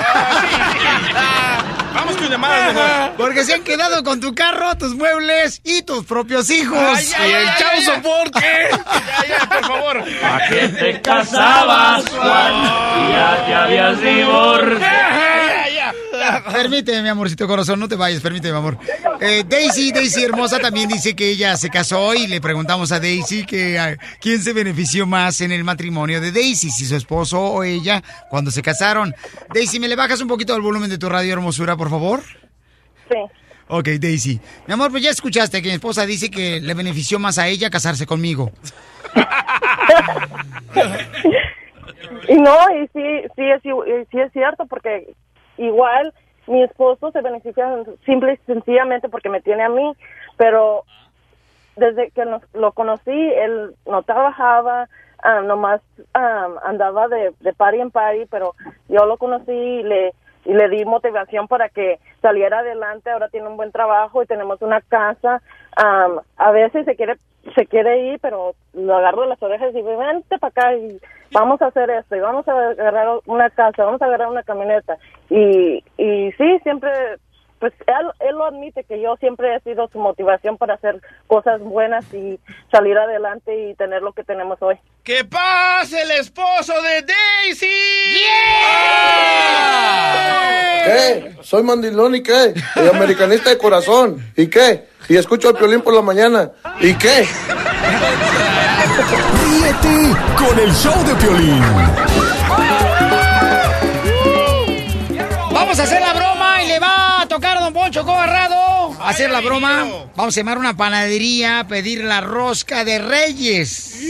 Vamos con llamadas mejor. Porque se han quedado con tu carro, tus muebles y tus propios hijos. Ay, ay, y el ay, ay. soporte. Ya, ya, por favor. ¿A qué te casabas, Juan? Ya te habías divorciado. Permíteme, mi amorcito corazón, no te vayas, permíteme, mi amor. Eh, Daisy, Daisy hermosa también dice que ella se casó y le preguntamos a Daisy que a- quién se benefició más en el matrimonio de Daisy, si su esposo o ella cuando se casaron. Daisy, ¿me le bajas un poquito el volumen de tu radio hermosura, por favor? Sí. Ok, Daisy. Mi amor, pues ya escuchaste que mi esposa dice que le benefició más a ella casarse conmigo. Y no, y sí, sí es, sí es cierto, porque igual mi esposo se beneficia simple y sencillamente porque me tiene a mí, pero desde que nos, lo conocí, él no trabajaba, ah, nomás ah, andaba de, de party en party, pero yo lo conocí y le, y le di motivación para que saliera adelante, ahora tiene un buen trabajo y tenemos una casa, Am, a veces se quiere se quiere ir, pero lo agarro de las orejas y digo, vente para acá y vamos a hacer esto, y vamos a agarrar una casa, vamos a agarrar una camioneta. Y, y sí, siempre, pues él, él lo admite que yo siempre he sido su motivación para hacer cosas buenas y salir adelante y tener lo que tenemos hoy. ¡Que pase el esposo de Daisy! ¿Qué? Soy mandilón y qué? Y americanista de corazón. ¿Y qué? Y escucho al violín por la mañana. ¿Y qué? Ríete con el show de Piolín. Vamos a hacer tocar Don Poncho Cobarrado. A hacer la broma. Vamos a llamar una panadería a pedir la rosca de Reyes.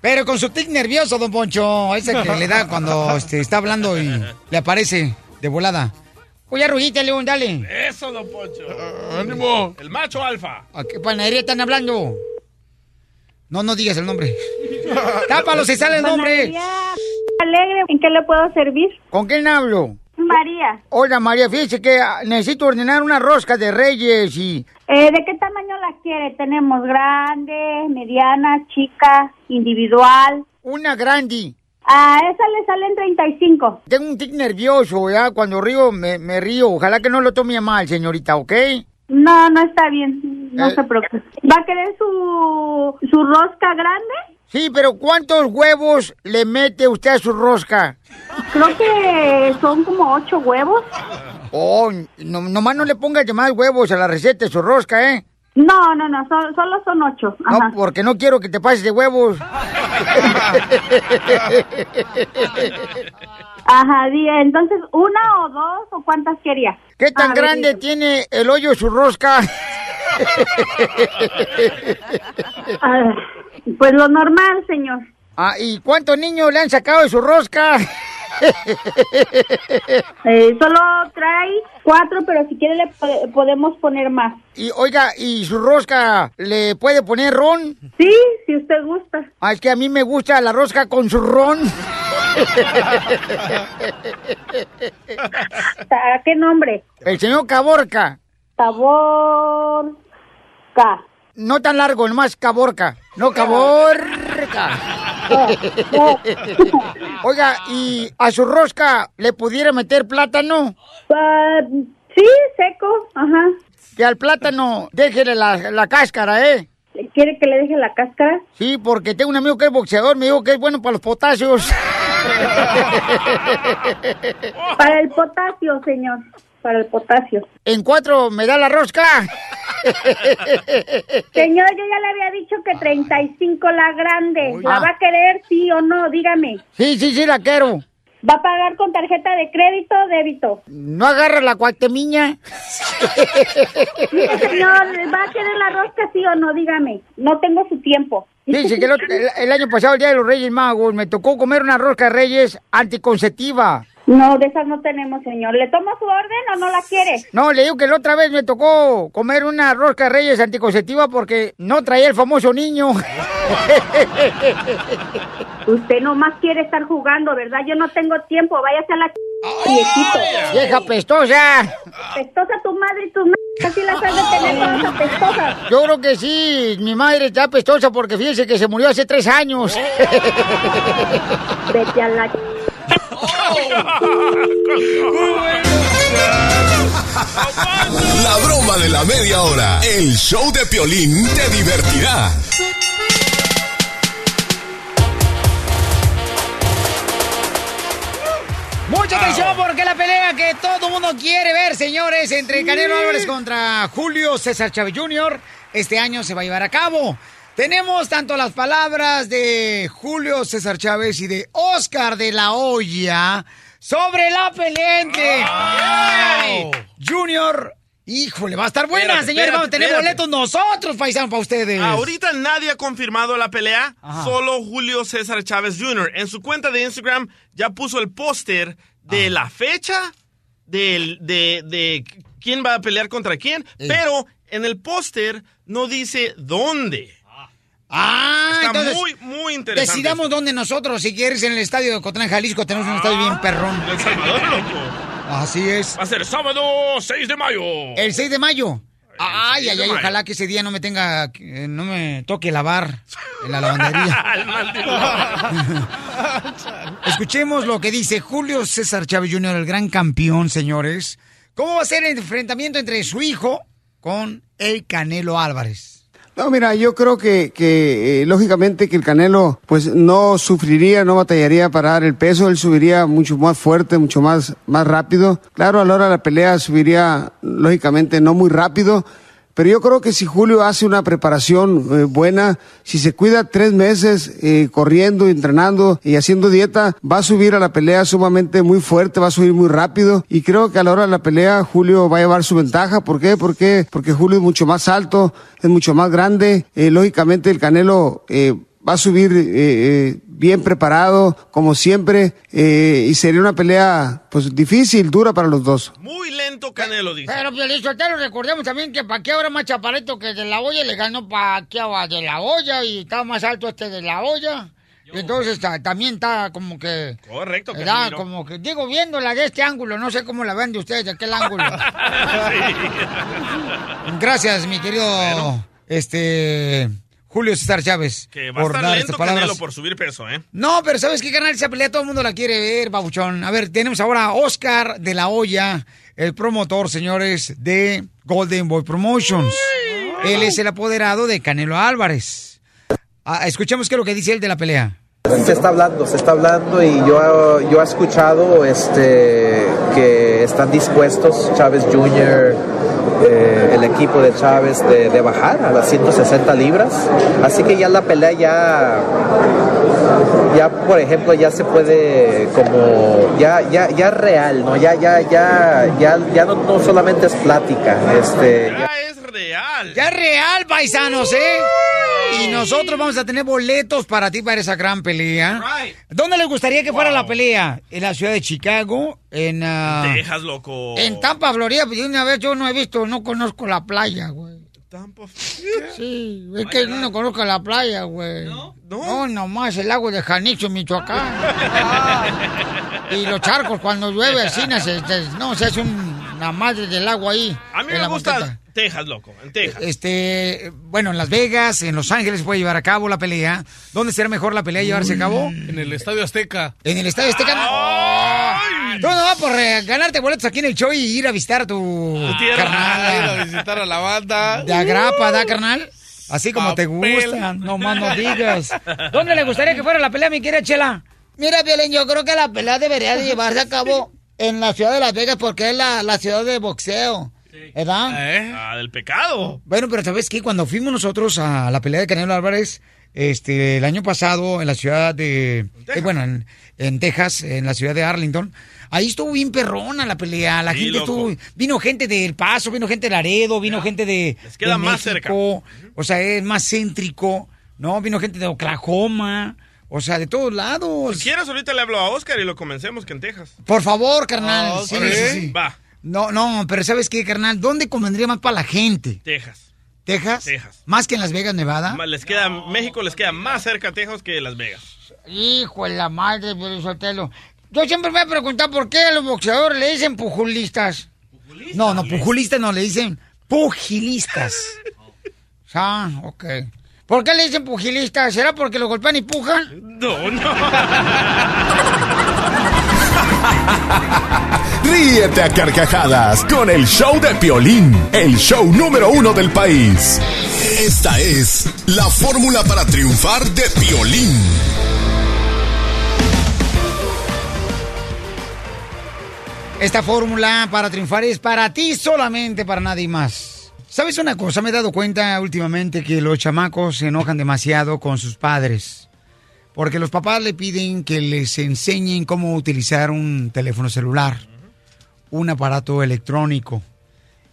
Pero con su tic nervioso, Don Poncho. Ese que le da cuando este, está hablando y le aparece de volada. Oye, Rugita, León, dale. Eso, don Poncho. ¡Ánimo! El macho alfa. ¿A qué panadería están hablando? No, no digas el nombre. Tápalo si sale el nombre. Alegre, ¿en qué le puedo servir? ¿Con quién hablo? María. Hola, María, fíjese que ah, necesito ordenar una rosca de Reyes y... Eh, ¿De qué tamaño la quiere? Tenemos grande, mediana, chica, individual. Una grande. A esa le salen 35. Tengo un tic nervioso, ¿ya? Cuando río, me, me río. Ojalá que no lo tome mal, señorita, ¿ok? No, no está bien, no Eh. se preocupe. ¿Va a querer su, su rosca grande? Sí, pero ¿cuántos huevos le mete usted a su rosca? Creo que son como ocho huevos. Oh, no, nomás no le pongas de más huevos a la receta de su rosca, ¿eh? No, no, no, so- solo son ocho. Ajá. No, porque no quiero que te pases de huevos. Ajá, di- entonces, ¿una o dos o cuántas quería? ¿Qué tan A ver, grande tiene el hoyo su rosca? Ah, pues lo normal, señor. Ah, ¿y cuántos niños le han sacado de su rosca? Eh, solo trae cuatro, pero si quiere le po- podemos poner más. Y oiga, ¿y su rosca le puede poner ron? Sí, si usted gusta. Ah, es que a mí me gusta la rosca con su ron. ¿A qué nombre? El señor Caborca. Caborca. No tan largo, nomás Caborca. No Caborca. Oiga, ¿y a su rosca le pudiera meter plátano? Ah, sí, seco, ajá. Que al plátano déjele la, la cáscara, ¿eh? ¿Quiere que le deje la cáscara? Sí, porque tengo un amigo que es boxeador, me dijo que es bueno para los potasios. Para el potasio, señor. Para el potasio. ¿En cuatro me da la rosca? Señor, yo ya le había dicho que 35 la grande. ¿La va a querer, sí o no? Dígame. Sí, sí, sí, la quiero. ¿Va a pagar con tarjeta de crédito o débito? ¿No agarra la cuatemiña? Mire, señor, ¿va a querer la rosca, sí o no? Dígame. No tengo su tiempo. Dice que el, el año pasado, el Día de los Reyes Magos, me tocó comer una rosca de Reyes anticonceptiva. No, de esas no tenemos, señor. ¿Le tomo su orden o no la quiere? No, le digo que la otra vez me tocó comer una rosca Reyes anticonceptiva porque no traía el famoso niño. Usted nomás quiere estar jugando, ¿verdad? Yo no tengo tiempo. Váyase a la... viejito. ¡Vieja pestosa! Pestosa tu madre y tus m... Casi las has de tener todas apestosas. Yo creo que sí, mi madre está pestosa porque fíjese que se murió hace tres años. Vete a la... La broma de la media hora. El show de Piolín te divertirá. Mucha atención porque la pelea que todo mundo quiere ver, señores, entre Canelo Álvarez contra Julio César Chávez Jr. este año se va a llevar a cabo. Tenemos tanto las palabras de Julio César Chávez y de Oscar de la Hoya sobre la pelea entre ¡Ay! Junior. Híjole, va a estar buena, Espérate, señores. Vamos a tener espérate, boletos nosotros, paisanos, para ustedes. Ahorita nadie ha confirmado la pelea, Ajá. solo Julio César Chávez Jr. En su cuenta de Instagram ya puso el póster de la fecha, del- de, de quién va a pelear contra quién, pero en el póster no dice dónde. Ah, Está entonces, muy, muy interesante. Decidamos dónde nosotros, si quieres, en el estadio de Cotlán, Jalisco, tenemos un estadio bien perrón. El Salvador, loco. Así es. Va a ser sábado 6 de mayo. El 6 de mayo. Ay, 6 ay, ay, ojalá que ese día no me tenga, eh, no me toque lavar en la lavandería. Escuchemos lo que dice Julio César Chávez Jr., el gran campeón, señores. ¿Cómo va a ser el enfrentamiento entre su hijo con el Canelo Álvarez? No, mira, yo creo que, que eh, lógicamente que el Canelo pues no sufriría, no batallaría para dar el peso, él subiría mucho más fuerte, mucho más, más rápido. Claro, a la hora de la pelea subiría lógicamente no muy rápido, pero yo creo que si Julio hace una preparación eh, buena, si se cuida tres meses eh, corriendo, entrenando y haciendo dieta, va a subir a la pelea sumamente muy fuerte, va a subir muy rápido y creo que a la hora de la pelea Julio va a llevar su ventaja. ¿Por qué? ¿Por qué? Porque Julio es mucho más alto, es mucho más grande. Eh, lógicamente el Canelo eh, va a subir eh, eh, bien preparado, como siempre, eh, y sería una pelea pues difícil, dura para los dos. Muy lento Canelo, dice. Pero, Piolín Sotelo, recordemos también que Paquiao era más chaparrito que de la olla, le ganó Paquiao a de la olla y estaba más alto este de la olla. Y entonces ta- también está como que... Correcto, ¿verdad? Casimiro. Como que, digo, viéndola de este ángulo, no sé cómo la ven de ustedes, de aquel ángulo. Gracias, mi querido, este, Julio César Chávez. Que va a por estar dar lento. Canelo por subir peso, ¿eh? No, pero ¿sabes qué, canal? Esa pelea todo el mundo la quiere ver, babuchón. A ver, tenemos ahora a Oscar de la Hoya, el promotor, señores, de Golden Boy Promotions. Él es el apoderado de Canelo Álvarez. Ah, escuchemos qué es lo que dice él de la pelea. Se está hablando, se está hablando y yo, yo he escuchado este, que están dispuestos Chávez Jr., eh, el equipo de Chávez, de, de bajar a las 160 libras. Así que ya la pelea ya, ya por ejemplo, ya se puede como, ya, ya, ya real, ¿no? Ya, ya, ya, ya, ya no, no solamente es plática. Este, ya- es real. Ya es real, paisanos, ¿eh? Y nosotros vamos a tener boletos para ti para esa gran pelea. ¿Dónde les gustaría que fuera la pelea? ¿En la ciudad de Chicago? ¿En, ah, Texas, loco. en Tampa, Florida? Pues de una vez yo no he visto, no conozco la playa, güey. Tampa. Sí, es que no conozco la playa, güey. ¿No? No, nomás el lago de Janicho, Michoacán. y los charcos cuando llueve así, no, se, no, hace un- una madre del agua ahí. A mí me gusta. Texas, loco. En Texas. Este, bueno, en Las Vegas, en Los Ángeles se puede llevar a cabo la pelea. ¿Dónde será mejor la pelea llevarse a cabo? En el Estadio Azteca. En el Estadio Azteca. Tú no vas por eh, ganarte boletos aquí en el show y ir a visitar a tu, tierra. carnal. Ir a visitar a la banda. De agrapa, ¿da, carnal? Así como te gusta. No más no digas. ¿Dónde le gustaría que fuera la pelea, mi querida Chela? Mira, Violín, yo creo que la pelea debería de llevarse a cabo en la ciudad de Las Vegas porque es la, la ciudad de boxeo. ¿Verdad? Ah, del pecado. Bueno, pero ¿sabes qué? Cuando fuimos nosotros a la pelea de Canelo Álvarez, este, el año pasado en la ciudad de... eh, bueno, en, en Texas, en la ciudad de Arlington, ahí estuvo bien perrona la pelea. La Sí, gente loco. estuvo... Vino gente del Paso, vino gente de Laredo, vino gente de... queda de más México, O sea, es más céntrico, ¿no? Vino gente de Oklahoma, o sea, de todos lados. Si quieres, ahorita le hablo a Oscar y lo comencemos que en Texas. Por favor, carnal. Ah, Sí, sí, sí. Va. No, no, pero ¿sabes qué, carnal? ¿Dónde convendría más para la gente? Texas. ¿Texas? Texas. Más que en Las Vegas, Nevada. Les queda, México les queda más cerca a Texas que Las Vegas. Hijo de la madre, Piolín Sotelo. Yo siempre me he preguntado por qué a los boxeadores le dicen pujulistas. No, no, pujulistas no, le dicen pugilistas. Ah, ok. ¿Por qué le dicen pugilistas? ¿Será porque lo golpean y pujan? No, no. Ríete a carcajadas con el show de Piolín, el show número uno del país. Esta es la fórmula para triunfar de Piolín. Esta fórmula para triunfar es para ti solamente, para nadie más. ¿Sabes una cosa? Me he dado cuenta últimamente que los chamacos se enojan demasiado con sus padres. Porque los papás le piden que les enseñen cómo utilizar un teléfono celular, un aparato electrónico.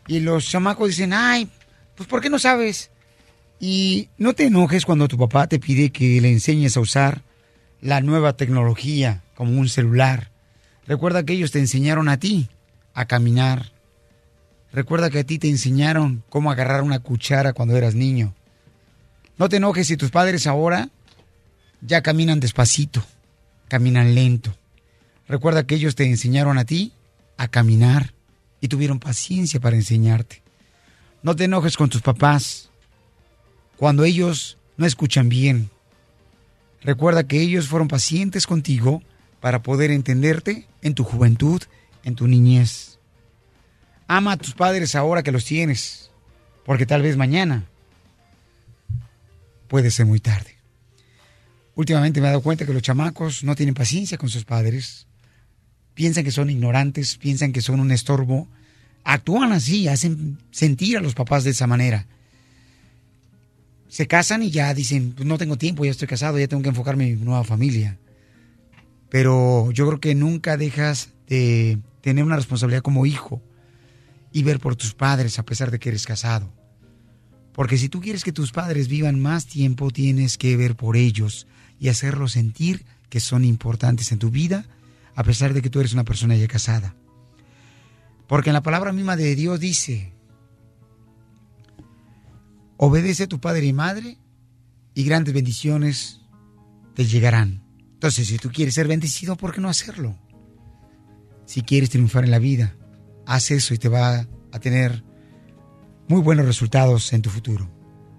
Y los chamacos dicen, ay, pues ¿por qué no sabes? Y no te enojes cuando tu papá te pide que le enseñes a usar la nueva tecnología como un celular. Recuerda que ellos te enseñaron a ti a caminar. Recuerda que a ti te enseñaron cómo agarrar una cuchara cuando eras niño. No te enojes si tus padres ahora ya caminan despacito, caminan lento. Recuerda que ellos te enseñaron a ti a caminar y tuvieron paciencia para enseñarte. No te enojes con tus papás cuando ellos no escuchan bien. Recuerda que ellos fueron pacientes contigo para poder entenderte en tu juventud, en tu niñez. Ama a tus padres ahora que los tienes, porque tal vez mañana puede ser muy tarde. Últimamente me he dado cuenta que los chamacos no tienen paciencia con sus padres. Piensan que son ignorantes, piensan que son un estorbo. Actúan así, hacen sentir a los papás de esa manera. Se casan y ya dicen, "Pues no tengo tiempo, ya estoy casado, ya tengo que enfocarme en mi nueva familia. Pero yo creo que nunca dejas de tener una responsabilidad como hijo y ver por tus padres a pesar de que eres casado. Porque si tú quieres que tus padres vivan más tiempo, tienes que ver por ellos y hacerlos sentir que son importantes en tu vida, a pesar de que tú eres una persona ya casada. Porque en la palabra misma de Dios dice, obedece a tu padre y madre y grandes bendiciones te llegarán. Entonces, si tú quieres ser bendecido, ¿por qué no hacerlo? Si quieres triunfar en la vida, haz eso y te va a tener muy buenos resultados en tu futuro.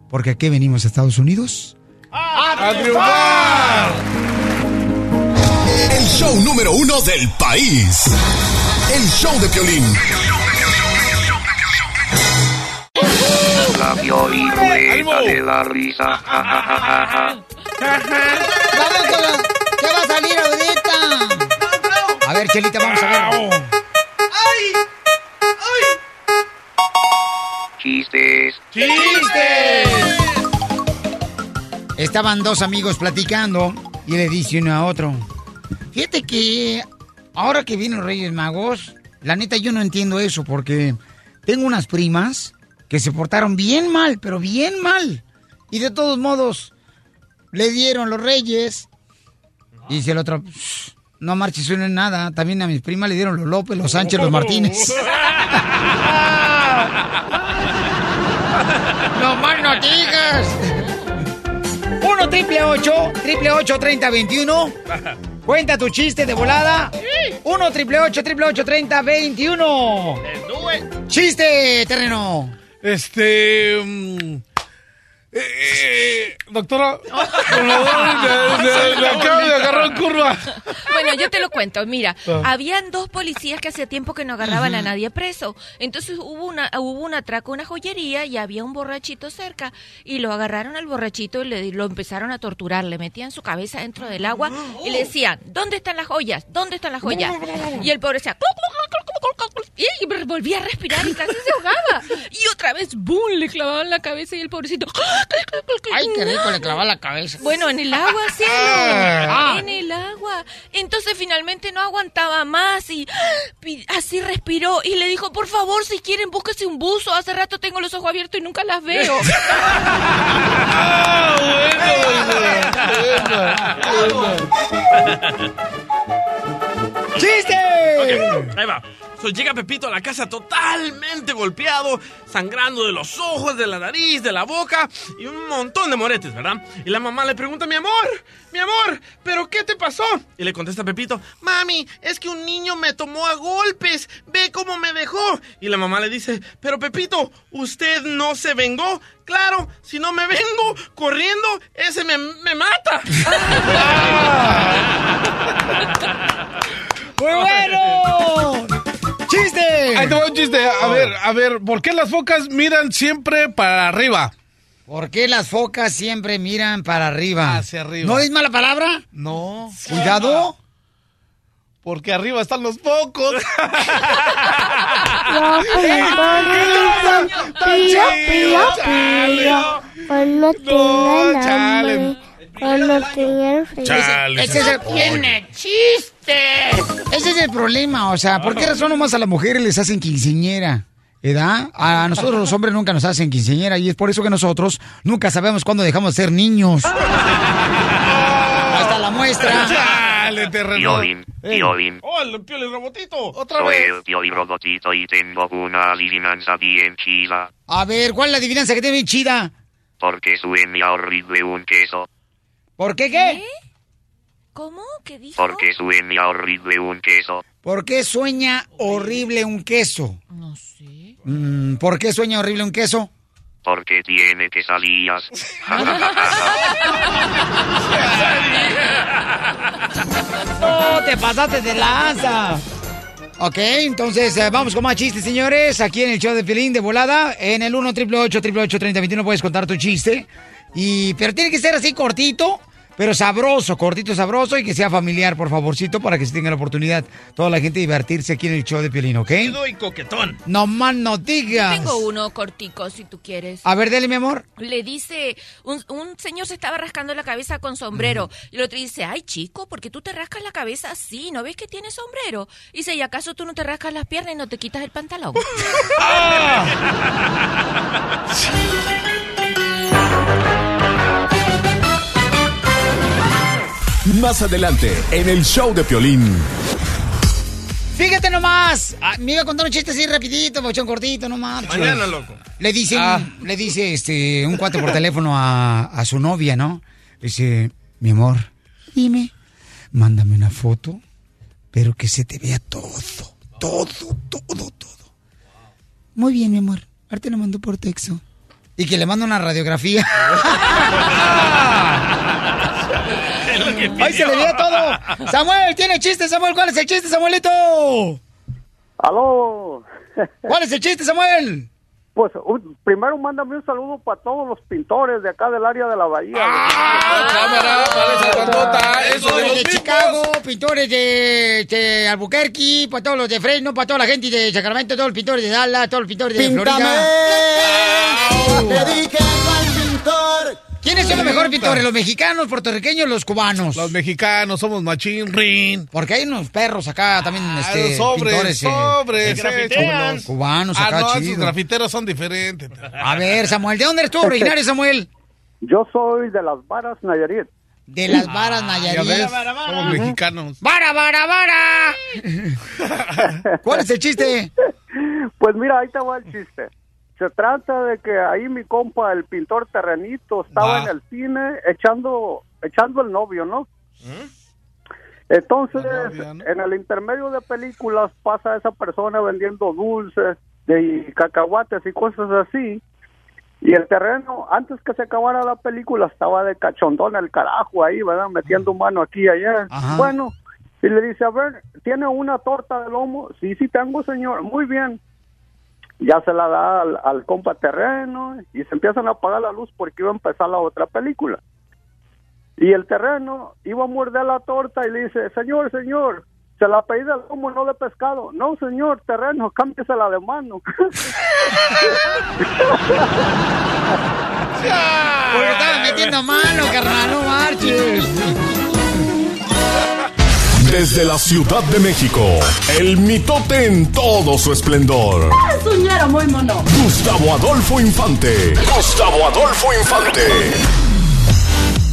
Porque aquí venimos a Estados Unidos. ¡A triunfar! El show número uno del país. El show de Piolín. La Piolín de la risa. Ja, ja, ja, ja, ja. ¡Vamos con la- ¿Qué va a salir ahorita? A ver, Chelita, vamos a ver. Chistes. ¡Chistes! Estaban dos amigos platicando y le dice uno a otro. Fíjate que ahora que vienen Reyes Magos, la neta yo no entiendo eso porque tengo unas primas que se portaron bien mal, pero bien mal. Y de todos modos, le dieron los reyes. Y dice el otro, "Shh, no marches en nada. También a mis primas le dieron los López, los Sánchez, los Martínez. no más no digas. 1 triple 8 triple 8 30 21. Cuenta tu chiste de volada. 1 triple 8 triple 8 30 21. Chiste, terreno. Este. mm, eh, eh, doctora, por favor, me- me- me acabo de agarrar en curva. Bueno, yo te lo cuento. Mira, Ah. habían dos policías que hacía tiempo que no agarraban a nadie preso. Entonces hubo una hubo un atraco a una joyería y había un borrachito cerca y lo agarraron al borrachito y le, lo empezaron a torturar. Le metían su cabeza dentro del agua y le decían, ¿dónde están las joyas? ¿Dónde están las joyas? Y el pobre decía, y volvía a respirar y casi se ahogaba. Y otra vez, ¡boom! Le clavaban la cabeza y el pobrecito... Ay, qué rico le clavaba la cabeza. Bueno, en el agua. Ah. En el agua. Entonces finalmente no aguantaba más y así respiró y le dijo, por favor, si quieren, búsquese un buzo. Hace rato tengo los ojos abiertos y nunca las veo. ¡Chiste! Ok, ahí va. So, llega Pepito a la casa totalmente golpeado, sangrando de los ojos, de la nariz, de la boca y un montón de moretes, ¿verdad? Y la mamá le pregunta, mi amor, mi amor, ¿pero qué te pasó? Y le contesta Pepito, mami, es que un niño me tomó a golpes, ve cómo me dejó. Y la mamá le dice, pero Pepito, ¿usted no se vengó? Claro, si no me vengo corriendo, ese me, me mata. ¡Muy bueno! ¡Chiste! Ahí te va un chiste. A ver, a ver, ¿por qué las focas miran siempre para arriba? ¿Por qué las focas siempre miran para arriba? Hacia arriba. ¿No es mala palabra? No. Cuidado. Porque arriba están los focos. Pío, pío, pío. Cuando tengan chale. Cuando tengan frío. Chale. Ese es el... ¡Tiene chiste! Ese es el problema, o sea, ¿por qué razón nomás a las mujeres les hacen quinceñera? ¿Edad? A nosotros los hombres nunca nos hacen quinceñera y es por eso que nosotros nunca sabemos cuándo dejamos de ser niños. Ahí está la muestra. Chale, terreno. Piolín, Piolín. ¡Oh, el piolín robotito! ¡Otra Soy vez! el Piolín Robotito y tengo una adivinanza bien chida. A ver, ¿cuál es la adivinanza que tiene bien chida? Porque sueña horrible un queso. ¿Por qué qué? ¿Cómo? ¿Qué dijo? Porque sueña horrible un queso. ¿Por qué sueña horrible un queso? No sé. Mm, ¿Por qué sueña horrible un queso? Porque tiene quesadillas. ¡No, te pasaste de lanza! Ok, entonces eh, vamos con más chistes, señores. Aquí en el show de Pelín de volada. En el 1 888 3021 puedes contar tu chiste. Y, pero tiene que ser así cortito, pero sabroso, cortito, sabroso y que sea familiar, por favorcito, para que se tenga la oportunidad toda la gente divertirse aquí en el show de Pelín, ¿ok? Y coquetón. No más no digas. Tengo uno cortico, si tú quieres. A ver, dele, mi amor. Le dice, un, un señor se estaba rascando la cabeza con sombrero. Y el otro dice, ay chico, ¿por qué tú te rascas la cabeza así? ¿No ves que tienes sombrero? Y dice, ¿y acaso tú no te rascas las piernas y no te quitas el pantalón? Más adelante, en el show de Piolín. Fíjate nomás. Ah, me iba a contar un chiste así rapidito, bochón cortito, no marches. Mañana, loco. Le dice, un- Ah. le dice este, un cuate por teléfono a, a su novia, ¿no? Le dice, mi amor, dime, mándame una foto, pero que se te vea todo, todo, todo, todo. Muy bien, mi amor. Ahorita lo mando por texto. Y que le manda una radiografía. ¡Ahí se le veía todo! ¡Samuel, tiene chiste, Samuel! ¿Cuál es el chiste, Samuelito? ¡Aló! ¿Cuál es el chiste, Samuel? Pues un- primero mándame un saludo para todos los pintores de acá del área de la bahía. ¡Ah, cámara! ¡Para esa! ¡Eso de los de! Chicago, pintores de, de Albuquerque, para todos los de Fresno, para toda la gente de Sacramento, todos los pintores de Dallas, todos los pintores de Florida. ¿Quiénes son los mejores pintores? ¿Los mexicanos, puertorriqueños, los cubanos? Los mexicanos somos machín rin. Porque hay unos perros acá también, este, los sobres, pintores. eh, sobres. eh, grafitean. los cubanos Ah, acá, no, chido. esos grafiteros son diferentes. A ver, Samuel, ¿de dónde eres tú originario, Samuel? Yo soy de las varas Nayarit. De las varas Ya Nayarit. ves, somos mexicanos. ¡Vara, vara, vara! ¿Cuál es el chiste? Pues mira, ahí te va el chiste. Se trata de que ahí mi compa, el pintor terrenito, estaba en el cine echando, echando el novio, ¿no? Entonces, en el intermedio de películas pasa esa persona vendiendo dulces de cacahuates y cosas así. Y el terreno, antes que se acabara la película, estaba de cachondón el carajo ahí, ¿verdad? Metiendo mano aquí y allá. Ajá. Bueno, y le dice, a ver, ¿tiene una torta de lomo? Sí, sí tengo, señor. Muy bien. Ya se la da al, al compa terreno y se empiezan a apagar la luz porque iba a empezar la otra película. Y el terreno iba a morder la torta y le dice, señor, señor, se la pedí de lomo, no de pescado. No, señor, terreno, cámbiesela de mano. Porque estaba metiendo mano, carnal, no marches. Desde la Ciudad de México, el mitote en todo su esplendor. Es muy mono. Gustavo Adolfo Infante. Gustavo Adolfo Infante.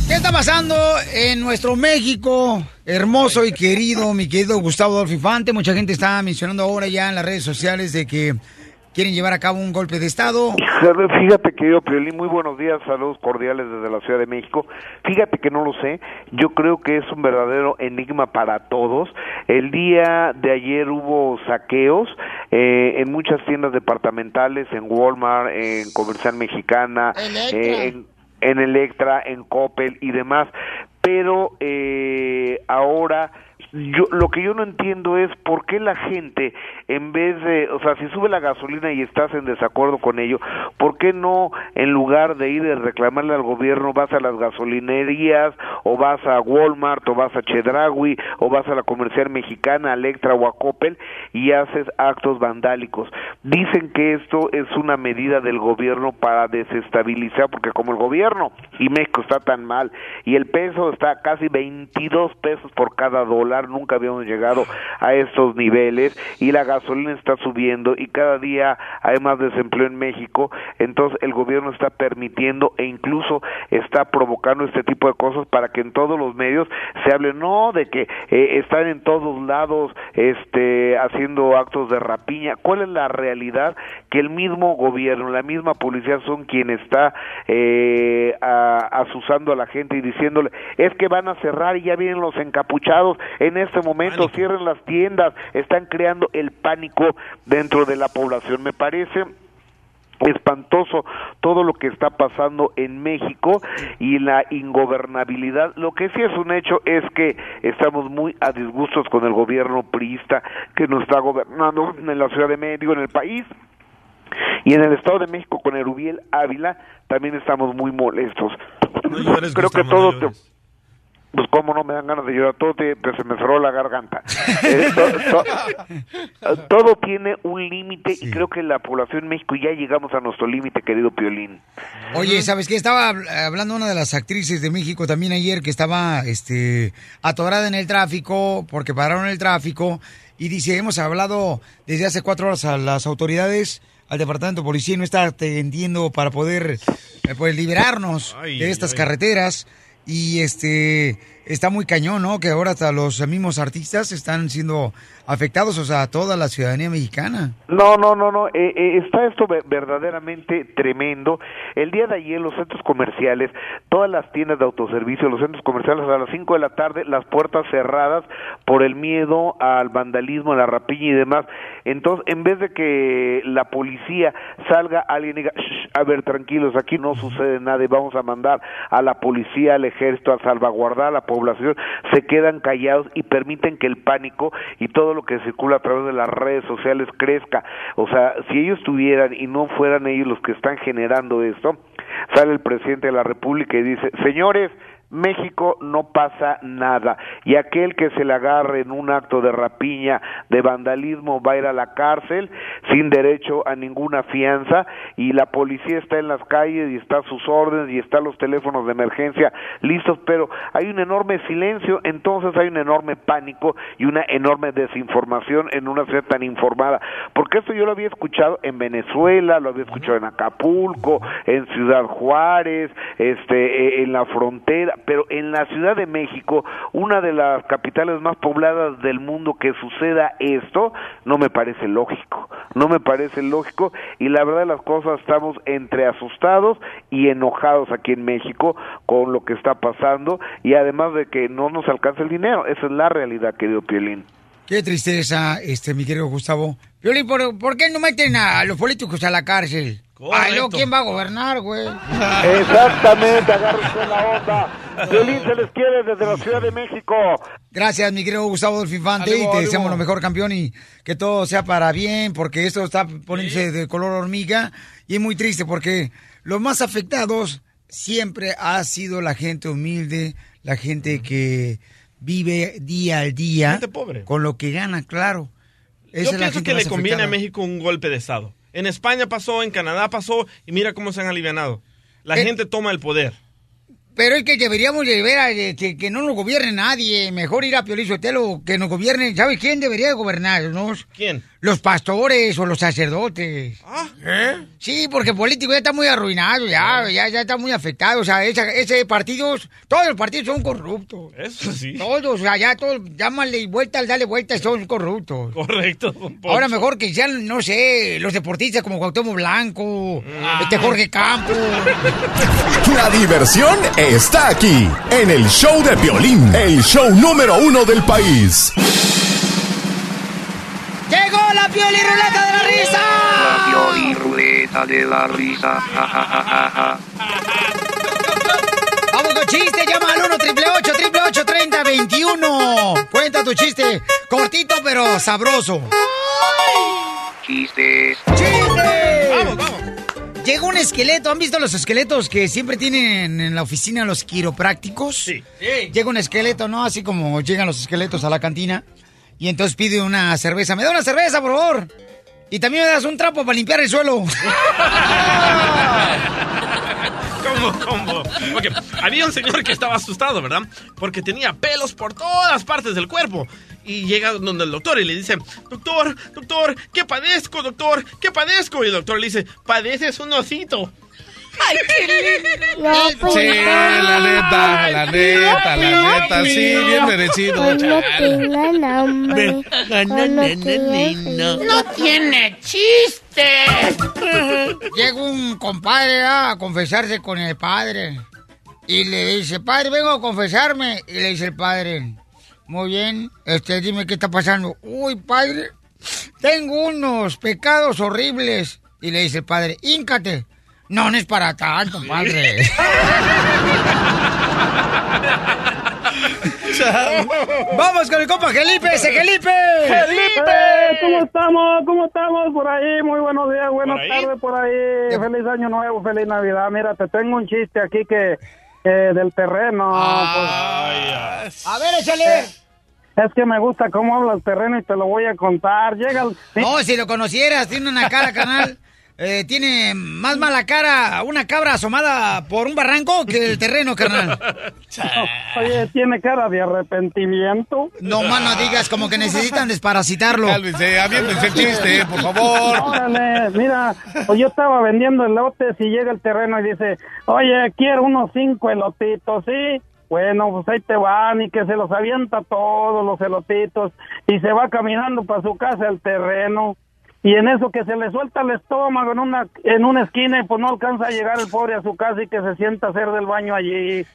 ¿Qué está pasando en nuestro México hermoso y querido, mi querido Gustavo Adolfo Infante? Mucha gente está mencionando ahora ya en las redes sociales de que quieren llevar a cabo un golpe de Estado. Fíjate, querido Piolín, muy buenos días, saludos cordiales desde la Ciudad de México. Fíjate que no lo sé, yo creo que es un verdadero enigma para todos. El día de ayer hubo saqueos eh, en muchas tiendas departamentales, en Walmart, en Comercial Mexicana, eh, en, en Electra, en Coppel y demás. Pero eh, ahora yo lo que yo no entiendo es por qué la gente en vez de, o sea, si sube la gasolina y estás en desacuerdo con ello, ¿por qué no en lugar de ir a reclamarle al gobierno vas a las gasolinerías o vas a Walmart o vas a Chedraui o vas a la comercial mexicana, Electra o a y haces actos vandálicos? Dicen que esto es una medida del gobierno para desestabilizar porque como el gobierno y México está tan mal y el peso está casi 22 pesos por cada dólar, nunca habíamos llegado a estos niveles y la gasolina está subiendo y cada día hay más desempleo en México, entonces el gobierno está permitiendo e incluso está provocando este tipo de cosas para que en todos los medios se hable no de que eh, están en todos lados este haciendo actos de rapiña, ¿cuál es la realidad? Que el mismo gobierno, la misma policía son quien está eh, a- asusando a la gente y diciéndole es que van a cerrar y ya vienen los encapuchados en este momento, cierren las tiendas, están creando el pánico dentro de la población. Me parece espantoso todo lo que está pasando en México y la ingobernabilidad. Lo que sí es un hecho es que estamos muy a disgustos con el gobierno priista que nos está gobernando en la Ciudad de México, en el país. Y en el Estado de México con Erubiel Ávila también estamos muy molestos. Creo que todo te- pues cómo no me dan ganas de llorar, todo te- te- se me cerró la garganta. Eh, to- to- todo tiene un límite y creo que la población en México ya llegamos a nuestro límite, querido Piolín. Oye, ¿sabes qué? Estaba habl- hablando una de las actrices de México también ayer que estaba este, atorada en el tráfico porque pararon el tráfico y dice, hemos hablado desde hace cuatro horas a las autoridades, al departamento de policía y no está atendiendo para poder eh, pues, liberarnos Ay, de estas ay. carreteras y este está muy cañón, ¿no? Que ahora hasta los mismos artistas están siendo afectados, o sea, toda la ciudadanía mexicana. No, no, no, no. eh, eh, está esto ve- verdaderamente tremendo. El día de ayer los centros comerciales, todas las tiendas de autoservicio, los centros comerciales a las 5 de la tarde, las puertas cerradas por el miedo al vandalismo, a la rapiña y demás. Entonces, en vez de que la policía salga alguien diga, "Shh, a ver, tranquilos, aquí no sucede nada y vamos a mandar a la policía, al ejército a salvaguardar a la población, se quedan callados y permiten que el pánico y todo lo que circula a través de las redes sociales crezca. O sea, si ellos tuvieran y no fueran ellos los que están generando esto, sale el presidente de la República y dice, señores, México no pasa nada. Y aquel que se le agarre en un acto de rapiña, de vandalismo, va a ir a la cárcel sin derecho a ninguna fianza y la policía está en las calles y está a sus órdenes y están los teléfonos de emergencia listos, pero hay un enorme silencio, entonces hay un enorme pánico y una enorme desinformación en una ciudad tan informada, porque esto yo lo había escuchado en Venezuela, lo había escuchado en Acapulco, en Ciudad Juárez, este, eh, en la frontera, pero en la Ciudad de México, una de las capitales más pobladas del mundo, que suceda esto, no me parece lógico, no me parece lógico y la verdad las cosas estamos entre asustados y enojados aquí en México con lo que está pasando y además de que no nos alcanza el dinero, esa es la realidad, querido Piolín. Qué tristeza, este, mi querido Gustavo. Piolín, ¿por, por qué no meten a los políticos a la cárcel? Ay, luego, ¿quién va a gobernar, güey? Exactamente, agárrense la onda. Piolín se les quiere desde la Ciudad de México. Gracias, mi querido Gustavo Dolfinfante, y Ánimo, te deseamos lo mejor, campeón, y que todo sea para bien, porque esto está poniéndose de color hormiga, y es muy triste, porque los más afectados siempre ha sido la gente humilde, la gente que vive día al día Gente pobre. con lo que gana, claro. Esa Yo es la pienso gente que le conviene a. México un golpe de Estado. En España pasó, en Canadá pasó, y mira cómo se han alivianado. La Eh. gente toma el poder. Pero es que deberíamos de ver a- que, que no nos gobierne nadie. Mejor ir a Piolín Sotelo, que nos gobierne. ¿Sabe quién debería de gobernarnos? ¿Quién? Los pastores o los sacerdotes. ¿Eh? Sí, porque el político ya está muy arruinado, ya, ya, ya está muy afectado. O sea, esa- ese partidos, todos los partidos son corruptos. Eso sí. Todos, o sea, ya todos, llámale vuelta, dale vuelta, son corruptos. Correcto. Ahora mejor que sean, no sé, los deportistas como Cuauhtémoc Blanco, Ah. este Jorge Campos. La diversión está aquí, en el show de Piolín, el show número uno del país. ¡Llegó la Pioli Ruleta de la Risa! La Pioli Ruleta de la risa. Ja, ja, ja, ja, ja. Vamos con chiste, llama al 1 888 888 3021 Cuenta tu chiste, cortito pero sabroso. Chistes. ¡Chiste! Vamos, vamos. Llega un esqueleto, ¿han visto los esqueletos que siempre tienen en la oficina los quiroprácticos? Sí. Llega un esqueleto, ¿no? Así como llegan los esqueletos a la cantina. Y entonces pide una cerveza. ¿Me da una cerveza, por favor? Y también me das un trapo para limpiar el suelo. ¿Cómo, cómo? Ok, había un señor que estaba asustado, ¿verdad? Porque tenía pelos por todas partes del cuerpo. Y llega donde el doctor y le dice, doctor, doctor, ¿qué padezco, doctor? ¿Qué padezco? Y el doctor le dice, padeces un osito. ¡Ay, qué lindo! Sí, la neta, la neta, la neta, sí, bien merecido. ¡No tiene chiste! Llega un compadre a confesarse con el padre. Y le dice, padre, vengo a confesarme. Y le dice el padre, muy bien, este, dime qué está pasando. Uy, padre, tengo unos pecados horribles. Y le dice el padre, híncate. No, no es para tanto, padre. Vamos con el compa Felipe, ese Felipe. ¡Felipe! ¿Cómo estamos? ¿Cómo estamos por ahí? Muy buenos días, buenas tardes por ahí. Feliz año nuevo, feliz Navidad. Mira, te tengo un chiste aquí que eh, del terreno. pues. A ver, échale. Es que me gusta cómo habla el terreno y te lo voy a contar. Llega el... No, si lo conocieras, tiene una cara, canal. Eh, tiene más mala cara una cabra asomada por un barranco que el terreno, carnal. Oye, tiene cara de arrepentimiento. No más no digas, como que necesitan desparasitarlo. Cálmense, aviéntense el chiste, por favor. Órale, mira, pues yo estaba vendiendo elotes y llega el terreno y dice, oye, quiero unos cinco elotitos, ¿sí? Bueno, pues ahí te van y que se los avienta todos los elotitos y se va caminando para su casa el terreno. Y en eso que se le suelta el estómago en una, en una esquina y pues no alcanza a llegar el pobre a su casa y que se sienta a hacer del baño allí.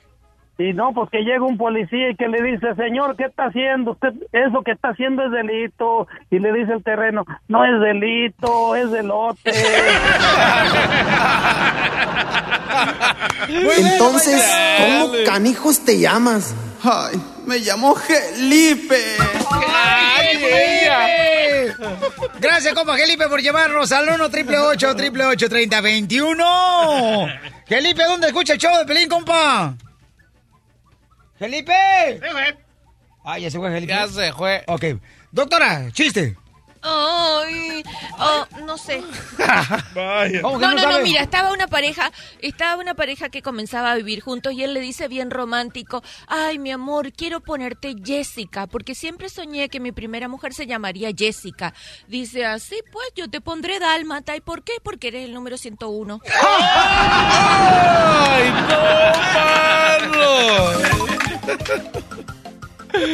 Y no, pues que llega un policía y que le dice, señor, ¿qué está haciendo? Usted, eso que está haciendo es delito. Y le dice el terreno, no es delito, es delote. Entonces, ¿cómo canijos te llamas? Ay, me llamo Felipe. Gracias, compa Felipe, por llevarnos al 1 triple 8 triple 8 30 21. Felipe, ¿dónde escucha el show de Pelín, compa? ¡Felipe! Ay, ya se fue Felipe. Ya se fue. Ok. Doctora, chiste. Ay, oh, no sé. Vaya. ¿Cómo que No, no no, mira, estaba una pareja, estaba una pareja que comenzaba a vivir juntos y él le dice bien romántico, ay, mi amor, quiero ponerte Jessica, porque siempre soñé que mi primera mujer se llamaría Jessica. Dice, así pues, yo te pondré Dálmata. ¿Y por qué? Porque eres el número 101. ¡Ay, no,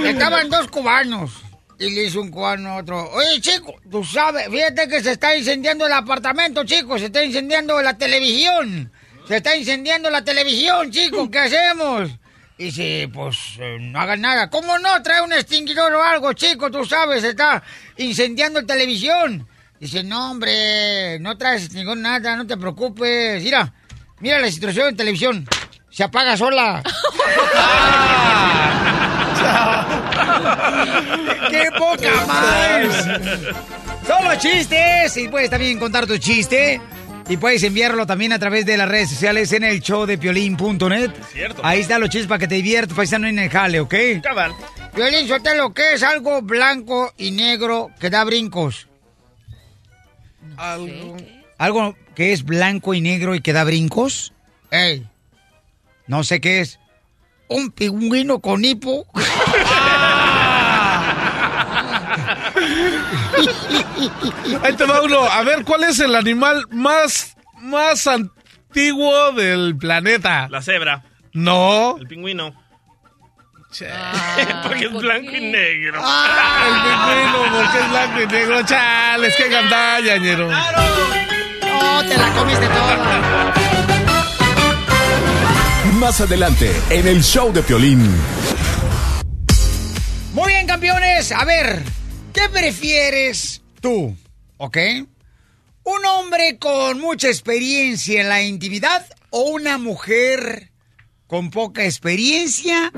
Estaban dos cubanos. Y le hizo un cubano a otro. Oye, chico, tú sabes, fíjate que se está incendiando el apartamento, chicos. Se está incendiando la televisión. Se está incendiando la televisión, chicos. ¿Qué hacemos? Y dice, pues eh, no hagan nada. ¿Cómo no? Trae un extinguidor o algo, chico. Tú sabes, se está incendiando la televisión. Dice, no, hombre, no traes extinguidor nada, no te preocupes. Mira, mira la situación en televisión. Se apaga sola. ¡Qué poca más! Solo chistes. Y puedes también contar tu chiste. Y puedes enviarlo también a través de las redes sociales en el show de piolín.net. cierto. Ahí está los chistes para que te diviertas, paisano en el jale, ¿ok? Cabal. Piolín, lo que es algo blanco y negro que da brincos. Algo. ¿Algo que es blanco y negro y que da brincos? Ey, no sé qué es. Un pingüino con hipo. Ahí te va uno. A ver, ¿cuál es el animal más, más antiguo del planeta? La cebra. No. El pingüino. porque es blanco y negro. El pingüino, porque es blanco y negro. Chales, qué gandalla, ñero. ¡Oh, te la comiste toda! Más adelante, en el show de Piolín. Muy bien, campeones. A ver, ¿qué prefieres tú? ¿Ok? ¿Un hombre con mucha experiencia en la intimidad o una mujer con poca experiencia?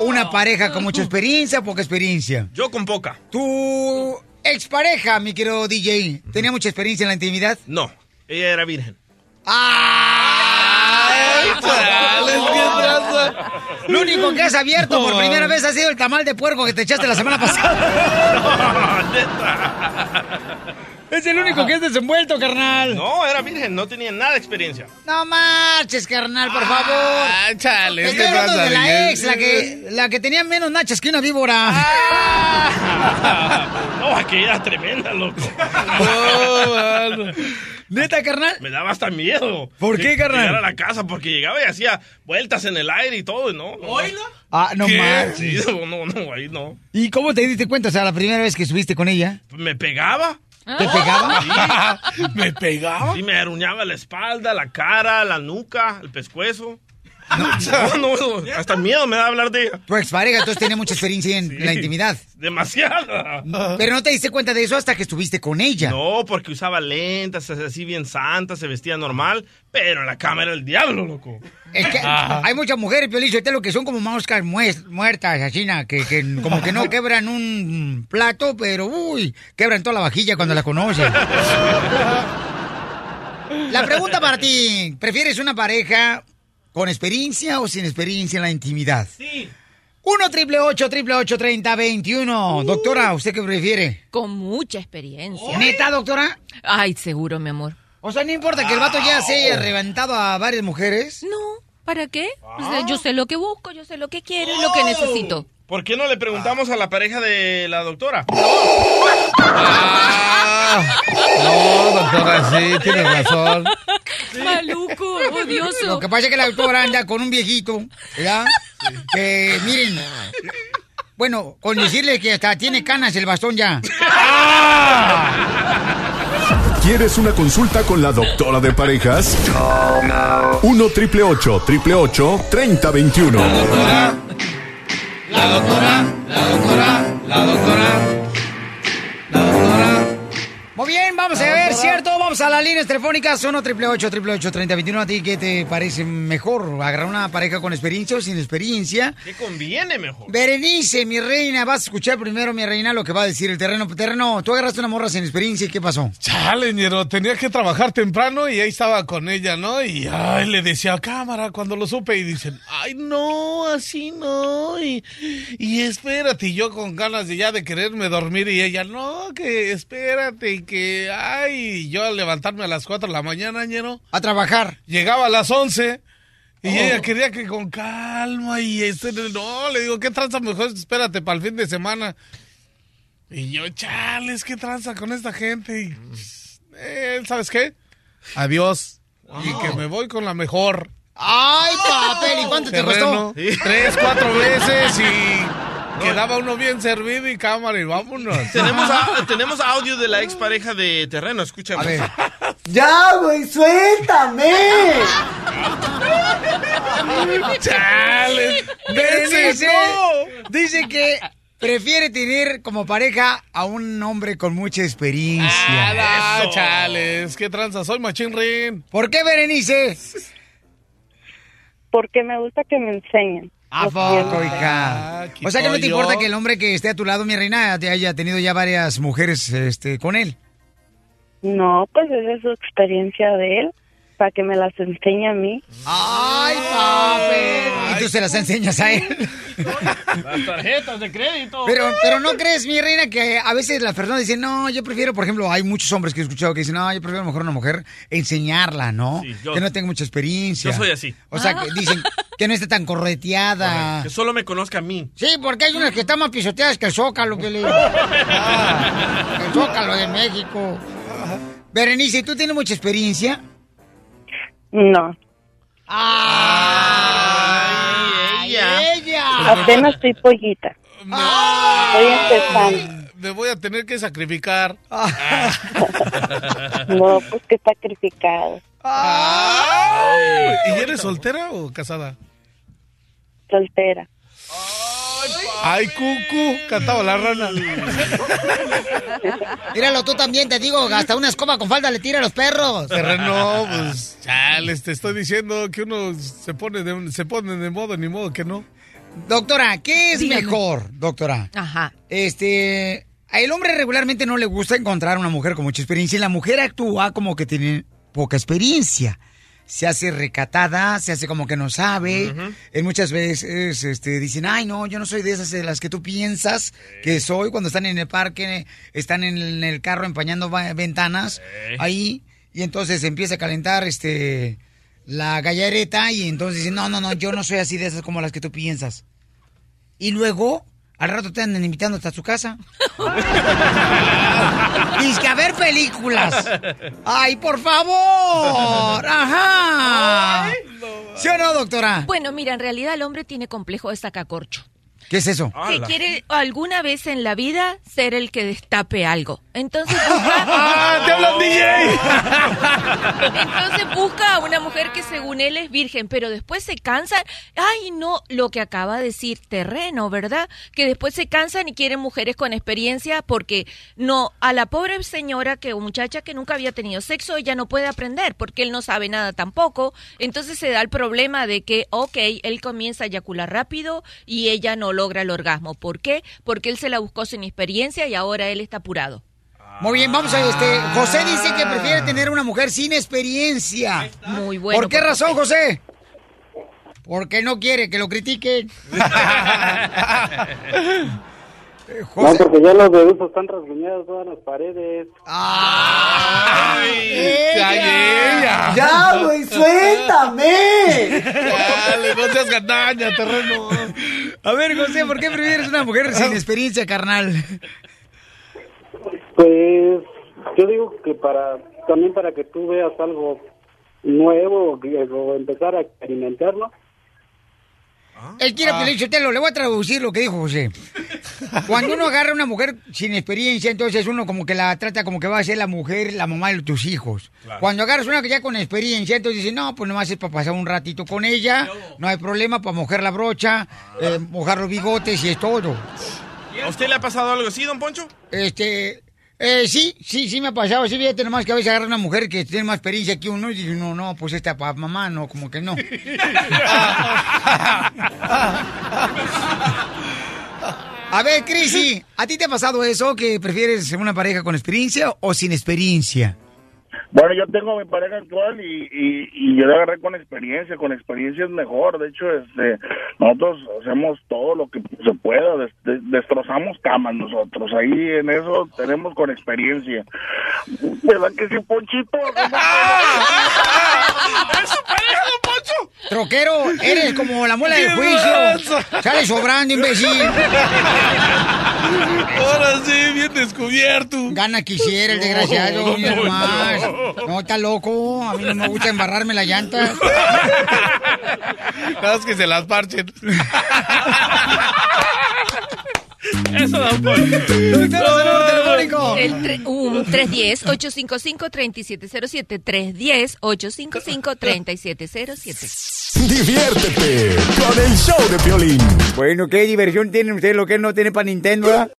¿Una pareja con mucha experiencia o poca experiencia? Yo con poca. ¿Tu expareja, mi querido DJ, tenía mucha experiencia en la intimidad? No, ella era virgen. Lo único que has abierto por primera vez ha sido el tamal de puerco que te echaste la semana pasada. Es el único que es desenvuelto, carnal. No, era virgen, no tenía nada de experiencia. No marches, carnal, por favor. Ah, chale, Estoy ¿qué hablando pasa, de la ex, la que, la que tenía menos nachas que una víbora. No, aquella era tremenda, loco. Mano. ¿Neta, carnal? Me daba hasta miedo. ¿Por qué, carnal? Llegar a la casa porque llegaba y hacía vueltas en el aire y todo, ¿no? no Ah, no marches. Sí, no, no, ahí no. ¿Y cómo te diste cuenta? O sea, la primera vez que estuviste con ella. ¿Me pegaba? ¿Te pegaba? Sí. ¿Me pegaba? Sí, me aruñaba la espalda, la cara, la nuca, el pescuezo. No, no, no, hasta miedo me da hablar de ella. Tu expareja entonces tenía mucha experiencia en la intimidad. Demasiada. Pero no te diste cuenta de eso hasta que estuviste con ella. No, porque usaba lentes, así bien santa, se vestía normal, pero en la cama era el diablo, loco. Es que hay muchas mujeres, Piolín, lo que son como moscas muertas, así, na, que, que como que no quebran un plato, pero uy, quebran toda la vajilla cuando la conocen. La pregunta para ti, ¿prefieres una pareja con experiencia o sin experiencia en la intimidad? Sí. 1 triple 8 triple 8 30 21. Doctora, ¿usted qué prefiere? Con mucha experiencia. ¿Neta, doctora? Ay, seguro, mi amor. O sea, no importa que el vato ya se haya reventado a varias mujeres. No, ¿para qué? O sea, yo sé lo que busco, yo sé lo que quiero y lo que necesito. ¿Por qué no le preguntamos a la pareja de la doctora? No, doctora, sí, tienes razón. Maluco, odioso. Lo que pasa es que la doctora anda con un viejito, ¿verdad? Que, miren, bueno, con decirle que hasta tiene canas el bastón ya. ¿Quieres una consulta con la doctora de parejas? 1 triple 8 triple 8 3021. La doctora, la doctora, la doctora, la doctora. Bien, vamos a ver cierto, vamos a las líneas telefónicas 1 888 3021 ¿A ti qué te parece mejor? ¿Agarrar una pareja con experiencia o sin experiencia? ¿Qué conviene mejor? Berenice, mi reina, vas a escuchar primero, mi reina, lo que va a decir el terreno. Terreno, tú agarraste una morra sin experiencia y ¿qué pasó? Chale, ñero, tenía que trabajar temprano y ahí estaba con ella, ¿no? Y ay, le decía cámara cuando lo supe y dicen, ay, no, así no. Y, y espérate, y yo con ganas de ya de quererme dormir y ella, no, que espérate y que, ay, yo al levantarme a las 4 de la mañana, ñero. A trabajar. Llegaba a las 11. Y Oh. ella quería que con calma y este, no, le digo, ¿qué tranza mejor? Espérate para el fin de semana. Y yo, chales, ¿qué tranza con esta gente? Y, eh, ¿sabes qué? Adiós. Y que me voy con la mejor. ¡Ay, papel! ¿Y cuánto te costó? Tres, cuatro veces y quedaba uno bien servido y cámara y vámonos. Tenemos, a- tenemos audio de la expareja de Terreno, escúchame. Ya, güey, suéltame. ¡Chale! Berenice dice que prefiere tener como pareja a un hombre con mucha experiencia. Ah, chales, ¿qué tranza? Soy Machín Rin. ¿Por qué, Berenice? Porque me gusta que me enseñen. ¿A poco, hija? O sea que no te yo. importa que el hombre que esté a tu lado, mi reina, te haya tenido ya varias mujeres este, con él. No, pues esa es su experiencia de él, para que me las enseñe a mí. ¡Ay, papel! Y tú se las enseñas a él. Las tarjetas de crédito. Pero, pero no crees, mi reina, que a veces las personas dicen, no, yo prefiero, por ejemplo, hay muchos hombres que he escuchado que dicen, no, yo prefiero mejor una mujer enseñarla, ¿no? Sí, yo- que no tenga mucha experiencia. Yo soy así. O sea, que dicen que no esté tan correteada. Que solo me conozca a mí. Sí, porque hay unas que están más pisoteadas que el Zócalo, que le... Ah, el Zócalo de México. Berenice, ¿tú tienes mucha experiencia? No, ¡Ay, ella! apenas estoy pollita. Estoy empezando. Me voy a tener que sacrificar. No, pues que sacrificado. ¿Y eres soltera o casada? Soltera. Ay, cucu, cantaba la rana. Míralo tú también, te digo, hasta una escoba con falda le tira a los perros. Terreno, pues, chales, te estoy diciendo que uno se pone de, se pone de modo, ni modo que no. Doctora, ¿qué es Dígame. mejor, doctora? Ajá. Este, a el hombre regularmente no le gusta encontrar una mujer con mucha experiencia y la mujer actúa como que tiene poca experiencia. Se hace recatada, se hace como que no sabe. Eh, muchas veces este, dicen, ay, no, yo no soy de esas de las que tú piensas que soy. Cuando están en el parque, están en el, en carro empañando ventanas, ahí, y entonces empieza a calentar este, la gallareta y entonces dicen, no, no, no, yo no soy así de esas como las que tú piensas. Y luego, al rato te andan invitando hasta su casa. Dice que a ver películas. Ay, por favor. Ajá. ¿Sí o no, doctora? Bueno, mira, en realidad el hombre tiene complejo de sacacorcho. ¿Qué es eso? Que quiere alguna vez en la vida ser el que destape algo. Entonces busca... ¡Te hablan, DJ! Entonces busca a una mujer que según él es virgen, pero después se cansan. Ay, no, lo que acaba de decir terreno, ¿verdad? Que después se cansan y quieren mujeres con experiencia porque no, a la pobre señora que muchacha que nunca había tenido sexo, ella no puede aprender porque él no sabe nada tampoco. Entonces se da el problema de que, ok, él comienza a eyacular rápido y ella no logra el orgasmo. ¿Por qué? Porque él se la buscó sin experiencia y ahora él está apurado. Muy bien, vamos a este. José dice que prefiere tener una mujer sin experiencia. Muy bueno. ¿Por qué por razón, José. José? Porque no quiere que lo critiquen. Eh, No, José. porque ya los bebés están rasguñados todas las paredes. ¡Ella! Ya, güey, suéltame. Dale, no seas ganaña, terreno. A ver, José, ¿por qué prefieres una mujer sin experiencia, carnal? Pues yo digo que para también para que tú veas algo nuevo que- o empezar a experimentarlo. Él quiere Ah. Le voy a traducir lo que dijo José. Cuando uno agarra a una mujer sin experiencia, entonces uno como que la trata como que va a ser la mujer, la mamá de tus hijos. Claro. Cuando agarras una que ya con experiencia, entonces dices, no, pues nomás es para pasar un ratito con ella, no hay problema para mojar la brocha, eh, mojar los bigotes y es todo. ¿A usted le ha pasado algo así, don Poncho? Este, Eh, sí, sí, sí me ha pasado. Sí, fíjate nomás que a veces agarra una mujer que tiene más experiencia que uno y dice, no, no, pues esta pa mamá, no, como que no. A ver, Crisi, ¿a ti te ha pasado eso que prefieres una pareja con experiencia o sin experiencia? Bueno, yo tengo mi pareja actual y, y, y yo la agarré con experiencia, con experiencia es mejor. De hecho, este, nosotros hacemos todo lo que se pueda, des- des- destrozamos camas nosotros. Ahí en eso tenemos con experiencia. ¿Verdad que sí, Ponchito? Troquero, eres como la muela del ¡Qué juicio. Sale sobrando, imbécil. Ahora sí, bien descubierto. Gana quisiera el desgraciado, No, no, está loco. A mí no me gusta embarrarme la llanta. Nada más que se las parchen. Eso da un poco. telefónico. El tre- un 310-855-3707. 310-855-3707. Diviértete con el show de Piolín. Bueno, ¿qué diversión tienen ustedes lo que no tiene para Nintendo, verdad?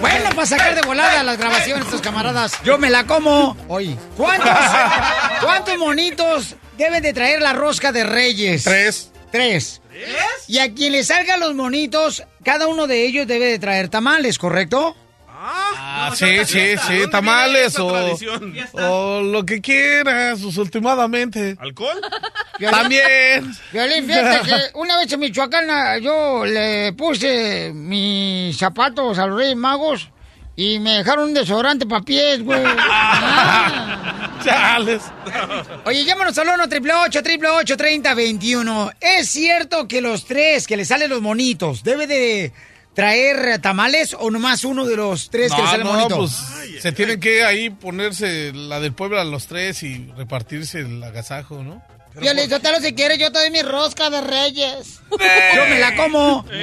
Bueno, para sacar de volada las grabaciones estos camaradas, yo me la como hoy. ¿Cuántos, cuántos monitos deben de traer la rosca de Reyes? Tres. Tres. Y a quien le salgan los monitos, cada uno de ellos debe de traer tamales, ¿correcto? Ah, sí, sí, sí, tamales o, o lo que quieras, pues, últimamente. ¿Alcohol? También. Violín, fíjate que una vez en Michoacán ah, yo le puse mis zapatos a los Reyes Magos y me dejaron un desodorante para pies, güey. Chales. Oye, llámanos al 1 888 3021 ¿Es cierto que los tres que le salen los monitos debe de traer tamales o nomás uno de los tres que le sale no, monito? pues se tienen que ahí ponerse la del pueblo a los tres y repartirse el agasajo, ¿no? Violín, Sotelo, si quieres, yo te doy mi rosca de reyes. Yo me la como.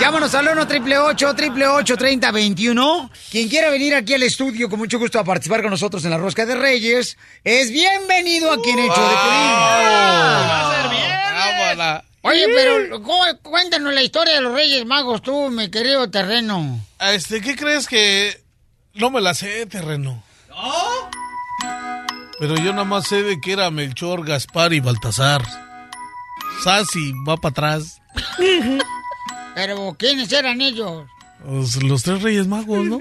Llámanos al 1 888 3021 Quien quiera venir aquí al estudio con mucho gusto a participar con nosotros en la Rosca de Reyes, es bienvenido aquí en Hecho de Piolín. Va a ser bien. Oye, pero ¿cómo- cuéntanos la historia de los Reyes Magos tú, mi querido terreno. Este, ¿qué crees que no me la sé, terreno? Pero yo nada más sé de que era Melchor, Gaspar y Baltasar. Sasi va para atrás. Pero, ¿quiénes eran ellos? Pues, los tres reyes magos, ¿no?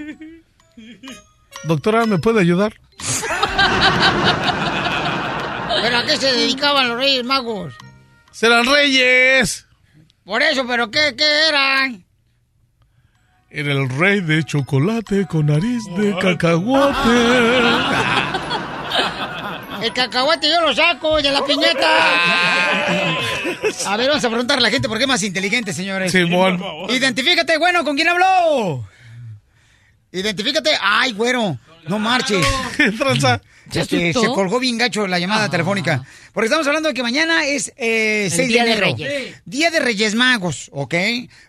Doctora, ¿me puede ayudar? ¿Pero a qué se dedicaban los Reyes Magos? ¡Serán reyes! Por eso, ¿pero qué, qué eran? Era el rey de chocolate con nariz de cacahuate. El cacahuate yo lo saco de la piñata. A ver, vamos a preguntarle a la gente por qué es más inteligente, señores. Simón. Identifícate, bueno, ¿con quién habló? Identifícate. Ay, güero, no marches. Este, se colgó bien gacho la llamada telefónica. Porque estamos hablando de que mañana es eh, 6 Día de de enero. Reyes. Día de Reyes Magos, ¿ok?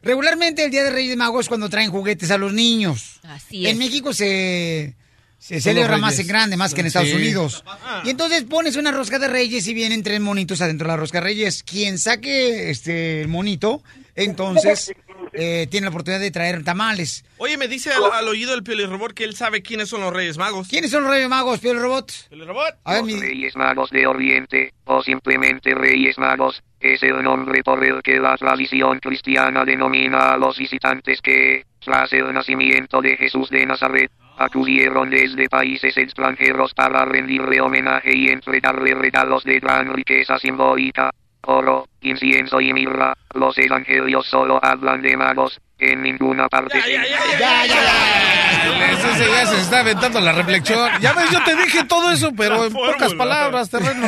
Regularmente el Día de Reyes Magos es cuando traen juguetes a los niños. Así En es. México se, se celebra más en grande, más que en Estados Sí. Unidos. Y entonces pones una rosca de reyes y vienen tres monitos adentro de la rosca de reyes. Quien saque este el monito, entonces eh, tiene la oportunidad de traer tamales. Oye, me dice al, al oído el Piolirobot que él sabe quiénes son los Reyes Magos. ¿Quiénes son los Reyes Magos, Piel Robot? Piolirobot. A ver, Los mi- Reyes Magos de Oriente, o simplemente Reyes Magos, es el nombre por el que la tradición cristiana denomina a los visitantes que, tras el nacimiento de Jesús de Nazaret, acudieron desde países extranjeros para rendirle homenaje y entregarle regalos de gran riqueza simbólica. Oro, incienso y mirra, los evangelios solo hablan de magos, en ninguna parte. Ya, ya, ya. Ese ese ya se está aventando la reflexión. Ya ves, yo te dije todo eso, pero en pocas palabras, terreno.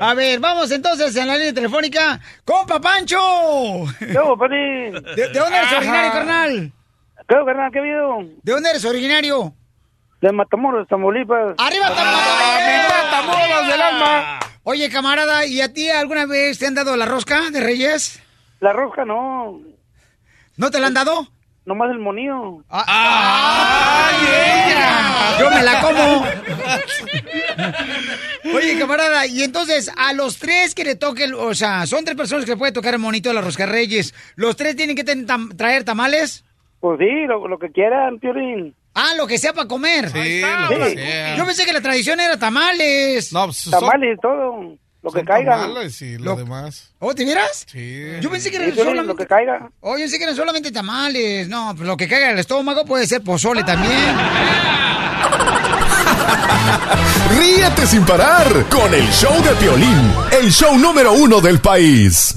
A ver, vamos entonces en la línea telefónica. ¡Compa Pancho! ¿De, de dónde eres Ajá. originario, carnal? ¿Qué carnal? ¿Qué habido? ¿De dónde eres originario? De Matamoros, Tamaulipas. ¡Arriba, Matamoros del alma! Oye, camarada, ¿y a ti alguna vez te han dado la rosca de Reyes? La rosca no. ¿No te la han dado? Nomás el monío. ¡Ay, ella! Yo me la como. Oye, camarada, y entonces a los tres que le toquen, o sea, son tres personas que le puede tocar el monito de la Rosca Reyes. ¿Los tres tienen que ten- tam- traer tamales? Pues sí, lo, lo que quieran, Piolín. Ah, lo que sea para comer. Sí, lo que sea. Yo pensé que la tradición era tamales. No, pues, Tamales, todo. Lo que caiga. tamales y lo, demás. ¿Oh, te vieras? Sí. Yo pensé que eran solamente... lo que caiga. Oh, yo pensé que eran solamente tamales. No, pues lo que caiga en el estómago puede ser pozole también. Ríete sin parar con el show de Piolín, el show número uno del país.